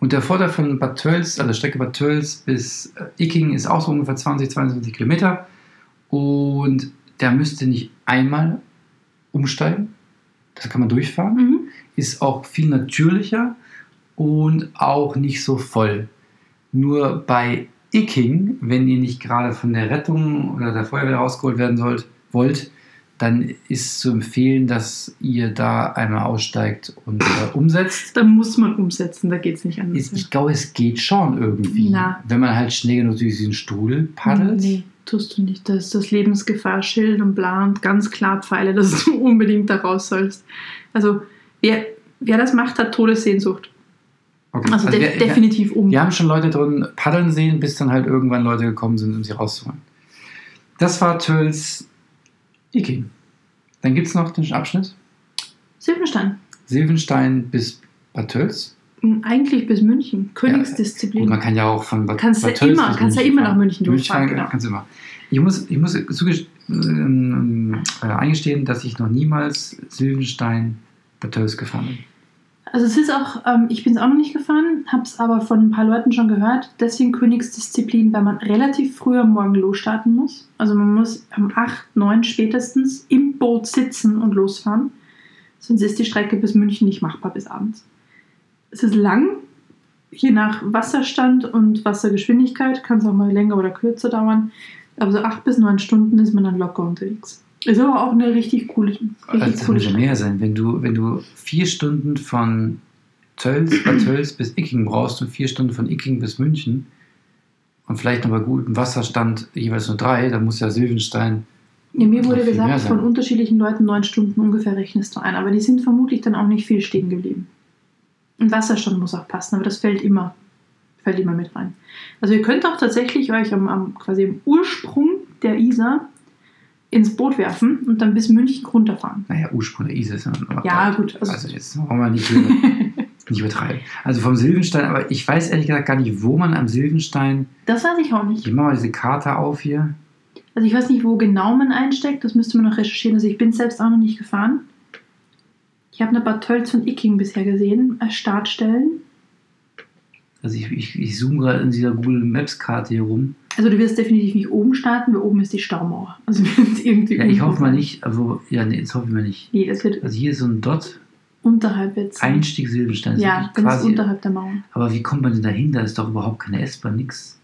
S1: Und der Vorteil von Bad Tölz, also Strecke Bad Tölz bis äh, Icking ist auch so ungefähr 20, 22 Kilometer. Und der müsste nicht einmal umsteigen. Das kann man durchfahren.
S2: Mhm.
S1: Ist auch viel natürlicher und auch nicht so voll. Nur bei Icking, wenn ihr nicht gerade von der Rettung oder der Feuerwehr rausgeholt werden sollt, wollt, dann ist zu empfehlen, dass ihr da einmal aussteigt und äh, [CLEARS THROAT] umsetzt.
S2: Da muss man umsetzen, da geht es nicht anders.
S1: Ich glaube, es geht schon irgendwie.
S2: Na.
S1: Wenn man halt schnell genug durch diesen Strudel paddelt.
S2: Nee, tust du nicht. Da ist das Lebensgefahrschild und bla und ganz klar Pfeile, [LAUGHS] dass du unbedingt da raus sollst. Also, wer, wer das macht, hat Todessehnsucht.
S1: Okay.
S2: Also,
S1: Also
S2: de
S1: wir,
S2: definitiv um.
S1: wir haben schon Leute drin paddeln sehen, bis dann halt irgendwann Leute gekommen sind, um sie rauszuholen. Das war Töls Icking. Dann gibt es noch den Abschnitt
S2: Silbenstein.
S1: Silvenstein bis Bad Tölz.
S2: Eigentlich bis München. Königsdisziplin.
S1: Gut, man kann ja auch von Bad,
S2: Kannst
S1: Bad
S2: ja
S1: Tölz
S2: immer- kannst ja immer nach. München durchfahren,
S1: fahren,
S2: genau.
S1: kannst du immer. Ich muss, ich muss ähm, äh, eingestehen, dass ich noch niemals Silvenstein Bad Tölz gefahren bin.
S2: Also es ist auch, ähm, ich bin es auch noch nicht gefahren, habe es aber von ein paar Leuten schon gehört. Deswegen Königsdisziplin, weil man relativ früh am Morgen losstarten muss. Also man muss um 8, 9 spätestens im Boot sitzen und losfahren. Sonst ist die Strecke bis München nicht machbar bis abends. Es ist lang, je nach Wasserstand und Wassergeschwindigkeit kann es auch mal länger oder kürzer dauern. Aber so 8 bis 9 Stunden ist man dann locker unterwegs. Ist aber auch eine richtig coole, richtig
S1: Also das
S2: coole
S1: mehr sein. Wenn du, wenn du vier Stunden von Tölz, Bad [CLEARS THROAT] Tölz bis Icking brauchst und vier Stunden von Icking bis München und vielleicht noch bei gutem Wasserstand jeweils nur drei, dann muss ja Silvenstein
S2: Ja, mir wurde gesagt, von unterschiedlichen Leuten neun Stunden ungefähr rechnest du ein, aber die sind vermutlich dann auch nicht viel stehen geblieben. Und Wasserstand muss auch passen, aber das fällt immer, fällt immer mit rein. Also ihr könnt auch tatsächlich euch am, am quasi im Ursprung der Isar ins Boot werfen und dann bis München runterfahren.
S1: Naja, der Isar ist ja noch
S2: Ja, gut, also-
S1: Also, jetzt wollen wir nicht [LAUGHS] Nicht übertreiben. Also vom Silvenstein, aber ich weiß ehrlich gesagt gar nicht, wo man am Silvenstein.
S2: Das weiß ich auch nicht.
S1: Ich mache mal diese Karte auf hier.
S2: Also ich weiß nicht, wo genau man einsteckt, das müsste man noch recherchieren. Also ich bin selbst auch noch nicht gefahren. Ich habe eine Bad Tölz und Icking bisher gesehen, als Startstellen.
S1: Also ich, ich, ich zoome gerade in dieser Google Maps Karte hier rum.
S2: Also du wirst definitiv nicht oben starten, weil oben ist die Staumauer. Also [LAUGHS] irgendwie
S1: Ja, ich hoffe mal nicht, also ja, nee, das hoffe ich mal nicht.
S2: Nee, das wird
S1: Also hier ist so ein Dot,
S2: unterhalb jetzt.
S1: Einstieg Silbenstein.
S2: Ja, ganz
S1: quasi,
S2: unterhalb der Mauer.
S1: aber wie kommt man denn dahin? Da ist doch überhaupt keine S-Bahn, nix.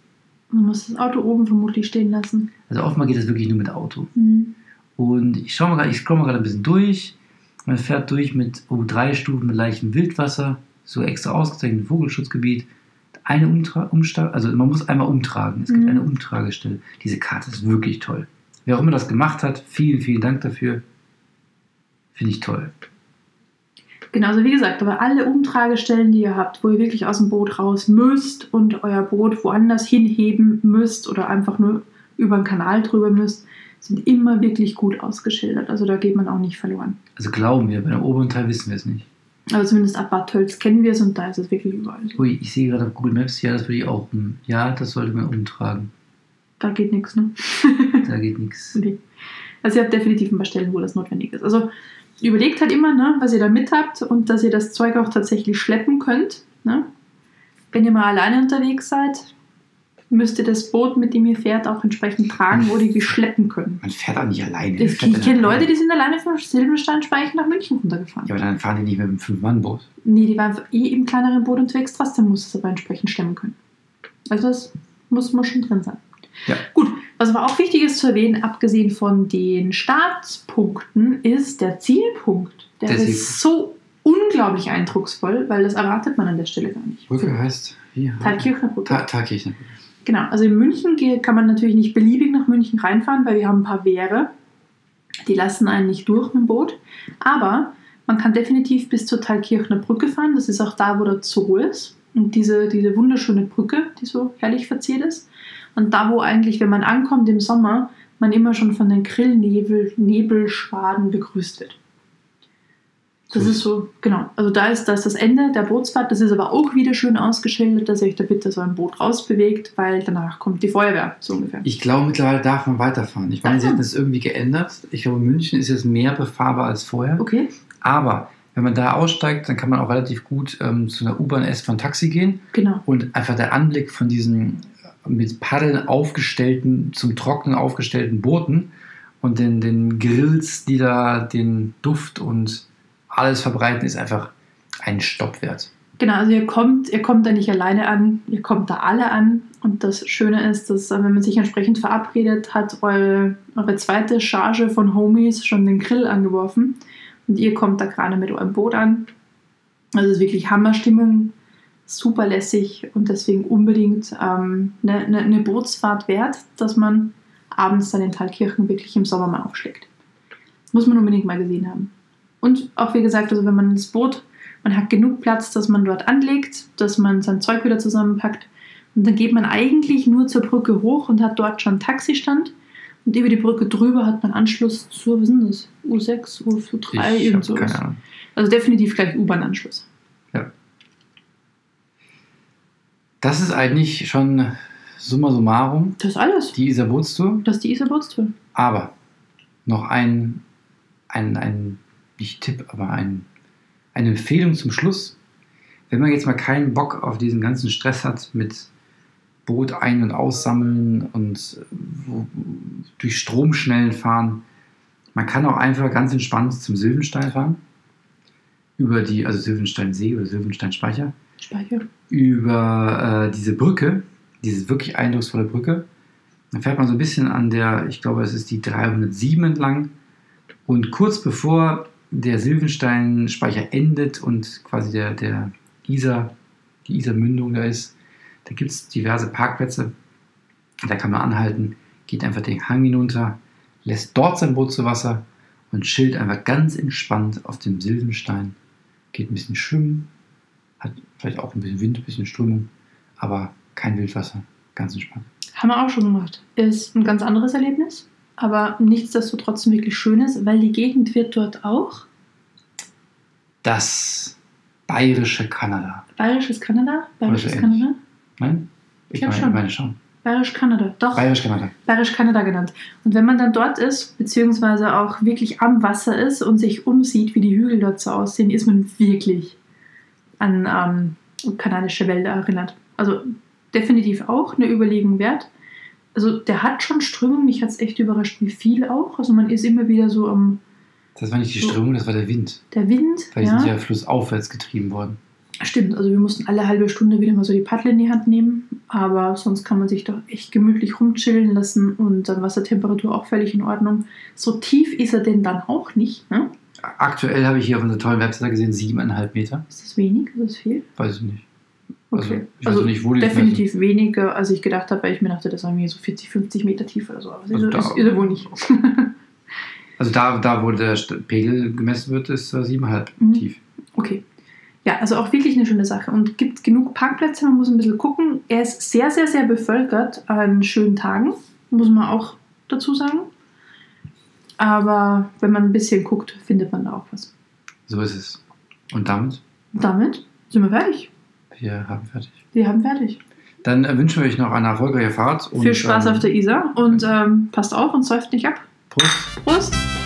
S2: Man muss das Auto oben vermutlich stehen lassen.
S1: Also oftmal geht das wirklich nur mit Auto.
S2: Mhm.
S1: Und ich schaue mal gerade, ich scroll mal gerade ein bisschen durch. Man fährt durch mit oh, drei Stufen mit leichtem Wildwasser, so extra ausgezeichnetem Vogelschutzgebiet. Eine Umtra Umsta also man muss einmal umtragen. Es gibt
S2: Mhm.
S1: eine Umtragestelle. Diese Karte ist wirklich toll. Wer auch immer das gemacht hat, vielen, vielen Dank dafür. Finde ich toll.
S2: Genau, also wie gesagt, aber alle Umtragestellen, die ihr habt, wo ihr wirklich aus dem Boot raus müsst und euer Boot woanders hinheben müsst oder einfach nur über den Kanal drüber müsst, sind immer wirklich gut ausgeschildert. Also da geht man auch nicht verloren.
S1: Also glauben wir, bei dem oberen Teil wissen wir es nicht.
S2: Aber zumindest ab Bad Tölz kennen wir es und da ist es wirklich überall.
S1: Ui, ich sehe gerade auf Google Maps, ja, das würde ich auch. um- Ja, das sollte man umtragen.
S2: Da geht nichts, ne? [LAUGHS]
S1: Da geht nichts.
S2: Nee. Also ihr habt definitiv ein paar Stellen, wo das notwendig ist. Also überlegt halt immer, ne, was ihr da mit habt und dass ihr das Zeug auch tatsächlich schleppen könnt. Ne? Wenn ihr mal alleine unterwegs seid, müsst ihr das Boot, mit dem ihr fährt, auch entsprechend tragen oder irgendwie schleppen können.
S1: Man fährt auch nicht alleine. Fährt
S2: ich kenne? Leute, die sind alleine von Silbensteinspeichen nach München runtergefahren.
S1: Ja, aber dann fahren die nicht mit einem Fünf-Mann-Boot.
S2: Nee, die waren eh im kleineren Boot unterwegs, trotzdem muss es aber entsprechend stemmen können. Also das muss, muss schon drin sein.
S1: Ja.
S2: Gut, was aber auch wichtig ist zu erwähnen, abgesehen von den Startpunkten, ist der Zielpunkt. Der,
S1: Der
S2: ist so unglaublich eindrucksvoll, weil das erwartet man an der Stelle gar nicht.
S1: Brücke heißt wie?
S2: Thalkirchner Brücke.
S1: Ta.
S2: Genau, also in München kann man natürlich nicht beliebig nach München reinfahren, weil wir haben ein paar Wehre. Die lassen einen nicht durch mit dem Boot. Aber man kann definitiv bis zur Thalkirchner Brücke fahren. Das ist auch da, wo der Zoo ist. Und diese, diese wunderschöne Brücke, die so herrlich verziert ist. Und da, wo eigentlich, wenn man ankommt im Sommer, man immer schon von den Grillnebel, Nebelschwaden begrüßt wird. Das ist so, genau. Also da ist, da ist das Ende der Bootsfahrt. Das ist aber auch wieder schön ausgeschildert, dass ihr euch da bitte so ein Boot rausbewegt, weil danach kommt die Feuerwehr, so ungefähr.
S1: Ich glaube, mittlerweile darf man weiterfahren. Ich meine,
S2: Ach
S1: sie hätten das irgendwie geändert. Ich glaube, München ist jetzt mehr befahrbar als vorher.
S2: Okay,
S1: Aber wenn man da aussteigt, dann kann man auch relativ gut ähm, zu einer U-Bahn, S-Bahn, Taxi gehen.
S2: genau.
S1: Und einfach der Anblick von diesen äh, mit Paddeln aufgestellten, zum Trocknen aufgestellten Booten und den, den Grills, die da den Duft und alles verbreiten, ist einfach ein Stopp wert.
S2: Genau, also ihr kommt, ihr kommt da nicht alleine an, ihr kommt da alle an. Und das Schöne ist, dass äh, wenn man sich entsprechend verabredet, hat eure, eure zweite Charge von Homies schon den Grill angeworfen. Und ihr kommt da gerade mit eurem Boot an. Also es ist wirklich Hammerstimmung, super lässig und deswegen unbedingt ähm, eine, eine, eine Bootsfahrt wert, dass man abends dann in Thalkirchen wirklich im Sommer mal aufschlägt. Muss man unbedingt mal gesehen haben. Und auch wie gesagt, also wenn man das Boot man hat genug Platz, dass man dort anlegt, dass man sein Zeug wieder zusammenpackt. Und dann geht man eigentlich nur zur Brücke hoch und hat dort schon Taxistand. Und über die Brücke drüber hat man Anschluss zur, was ist denn das? U6, U3,
S1: ich
S2: irgend sowas. Also definitiv gleich U-Bahn-Anschluss.
S1: Das ist eigentlich schon summa summarum
S2: Das ist alles.
S1: die Isar Bootstour.
S2: Das ist die Isar-Bootstour.
S1: Aber noch ein, ein, ein nicht Tipp, aber ein, eine Empfehlung zum Schluss. Wenn man jetzt mal keinen Bock auf diesen ganzen Stress hat mit Boot ein- und aussammeln und äh, durch Stromschnellen fahren, man kann auch einfach ganz entspannt zum Silvenstein fahren. Über die, also Silvensteinsee oder Silvensteinspeicher
S2: Speicher.
S1: über äh, diese Brücke, diese wirklich eindrucksvolle Brücke. Dann fährt man so ein bisschen an der, ich glaube, es ist die 307 entlang. Und kurz bevor der Silvenstein-Speicher endet und quasi der, der Isar, die Isar-Mündung da ist, da gibt es diverse Parkplätze. Da kann man anhalten, geht einfach den Hang hinunter, lässt dort sein Boot zu Wasser und chillt einfach ganz entspannt auf dem Silvenstein. Geht ein bisschen schwimmen, hat vielleicht auch ein bisschen Wind, ein bisschen Strömung, aber kein Wildwasser, ganz entspannt.
S2: Haben wir auch schon gemacht. Ist ein ganz anderes Erlebnis, aber nichtsdestotrotz wirklich schönes, weil die Gegend wird dort auch.
S1: Das Bayerische Kanada.
S2: Bayerisches Kanada? Bayerisches
S1: so
S2: Kanada?
S1: Nein? Ich
S2: glaub
S1: meine,
S2: schon.
S1: meine schon.
S2: Bayerisch Kanada, doch.
S1: Bayerisch Kanada.
S2: Bayerisch Kanada genannt. Und wenn man dann dort ist, beziehungsweise auch wirklich am Wasser ist und sich umsieht, wie die Hügel dort so aussehen, ist man wirklich an ähm, kanadische Wälder erinnert. Also definitiv auch eine Überlegung wert. Also der hat schon Strömung, mich hat es echt überrascht, wie viel auch. Also man ist immer wieder so am
S1: Das war nicht die
S2: So.
S1: Strömung, das war der Wind.
S2: der Wind.
S1: Weil die
S2: ja.
S1: sind ja flussaufwärts getrieben worden.
S2: Stimmt, also wir mussten alle halbe Stunde wieder mal so die Paddel in die Hand nehmen, aber sonst kann man sich doch echt gemütlich rumchillen lassen und dann Wassertemperatur auch völlig in Ordnung. So tief ist er denn dann auch nicht, ne?
S1: Aktuell habe ich hier auf unserer tollen Webseite gesehen, siebeneinhalb Meter.
S2: Ist das wenig? Ist das viel?
S1: Weiß ich nicht.
S2: Okay.
S1: ich weiß auch nicht,
S2: definitiv weniger, als ich gedacht habe, weil ich mir dachte, das war irgendwie so 40, 50 Meter tief oder so. Aber
S1: Also
S2: ist,
S1: da-
S2: ist, ist wohl nicht. [LAUGHS]
S1: Also da, da wo der Pegel gemessen wird, ist äh, siebeneinhalb
S2: Mhm.
S1: tief.
S2: Okay. Ja, also auch wirklich eine schöne Sache. Und gibt genug Parkplätze, man muss ein bisschen gucken. Er ist sehr, sehr, sehr bevölkert an schönen Tagen, muss man auch dazu sagen. Aber wenn man ein bisschen guckt, findet man da auch was.
S1: So ist es. Und damit,
S2: Damit sind wir fertig.
S1: Wir haben fertig.
S2: Wir haben fertig.
S1: Dann äh, wünschen wir euch noch eine erfolgreiche Fahrt. Und,
S2: Viel Spaß
S1: ähm,
S2: auf der Isar und ähm, passt auf und säuft nicht ab.
S1: Prost.
S2: Prost!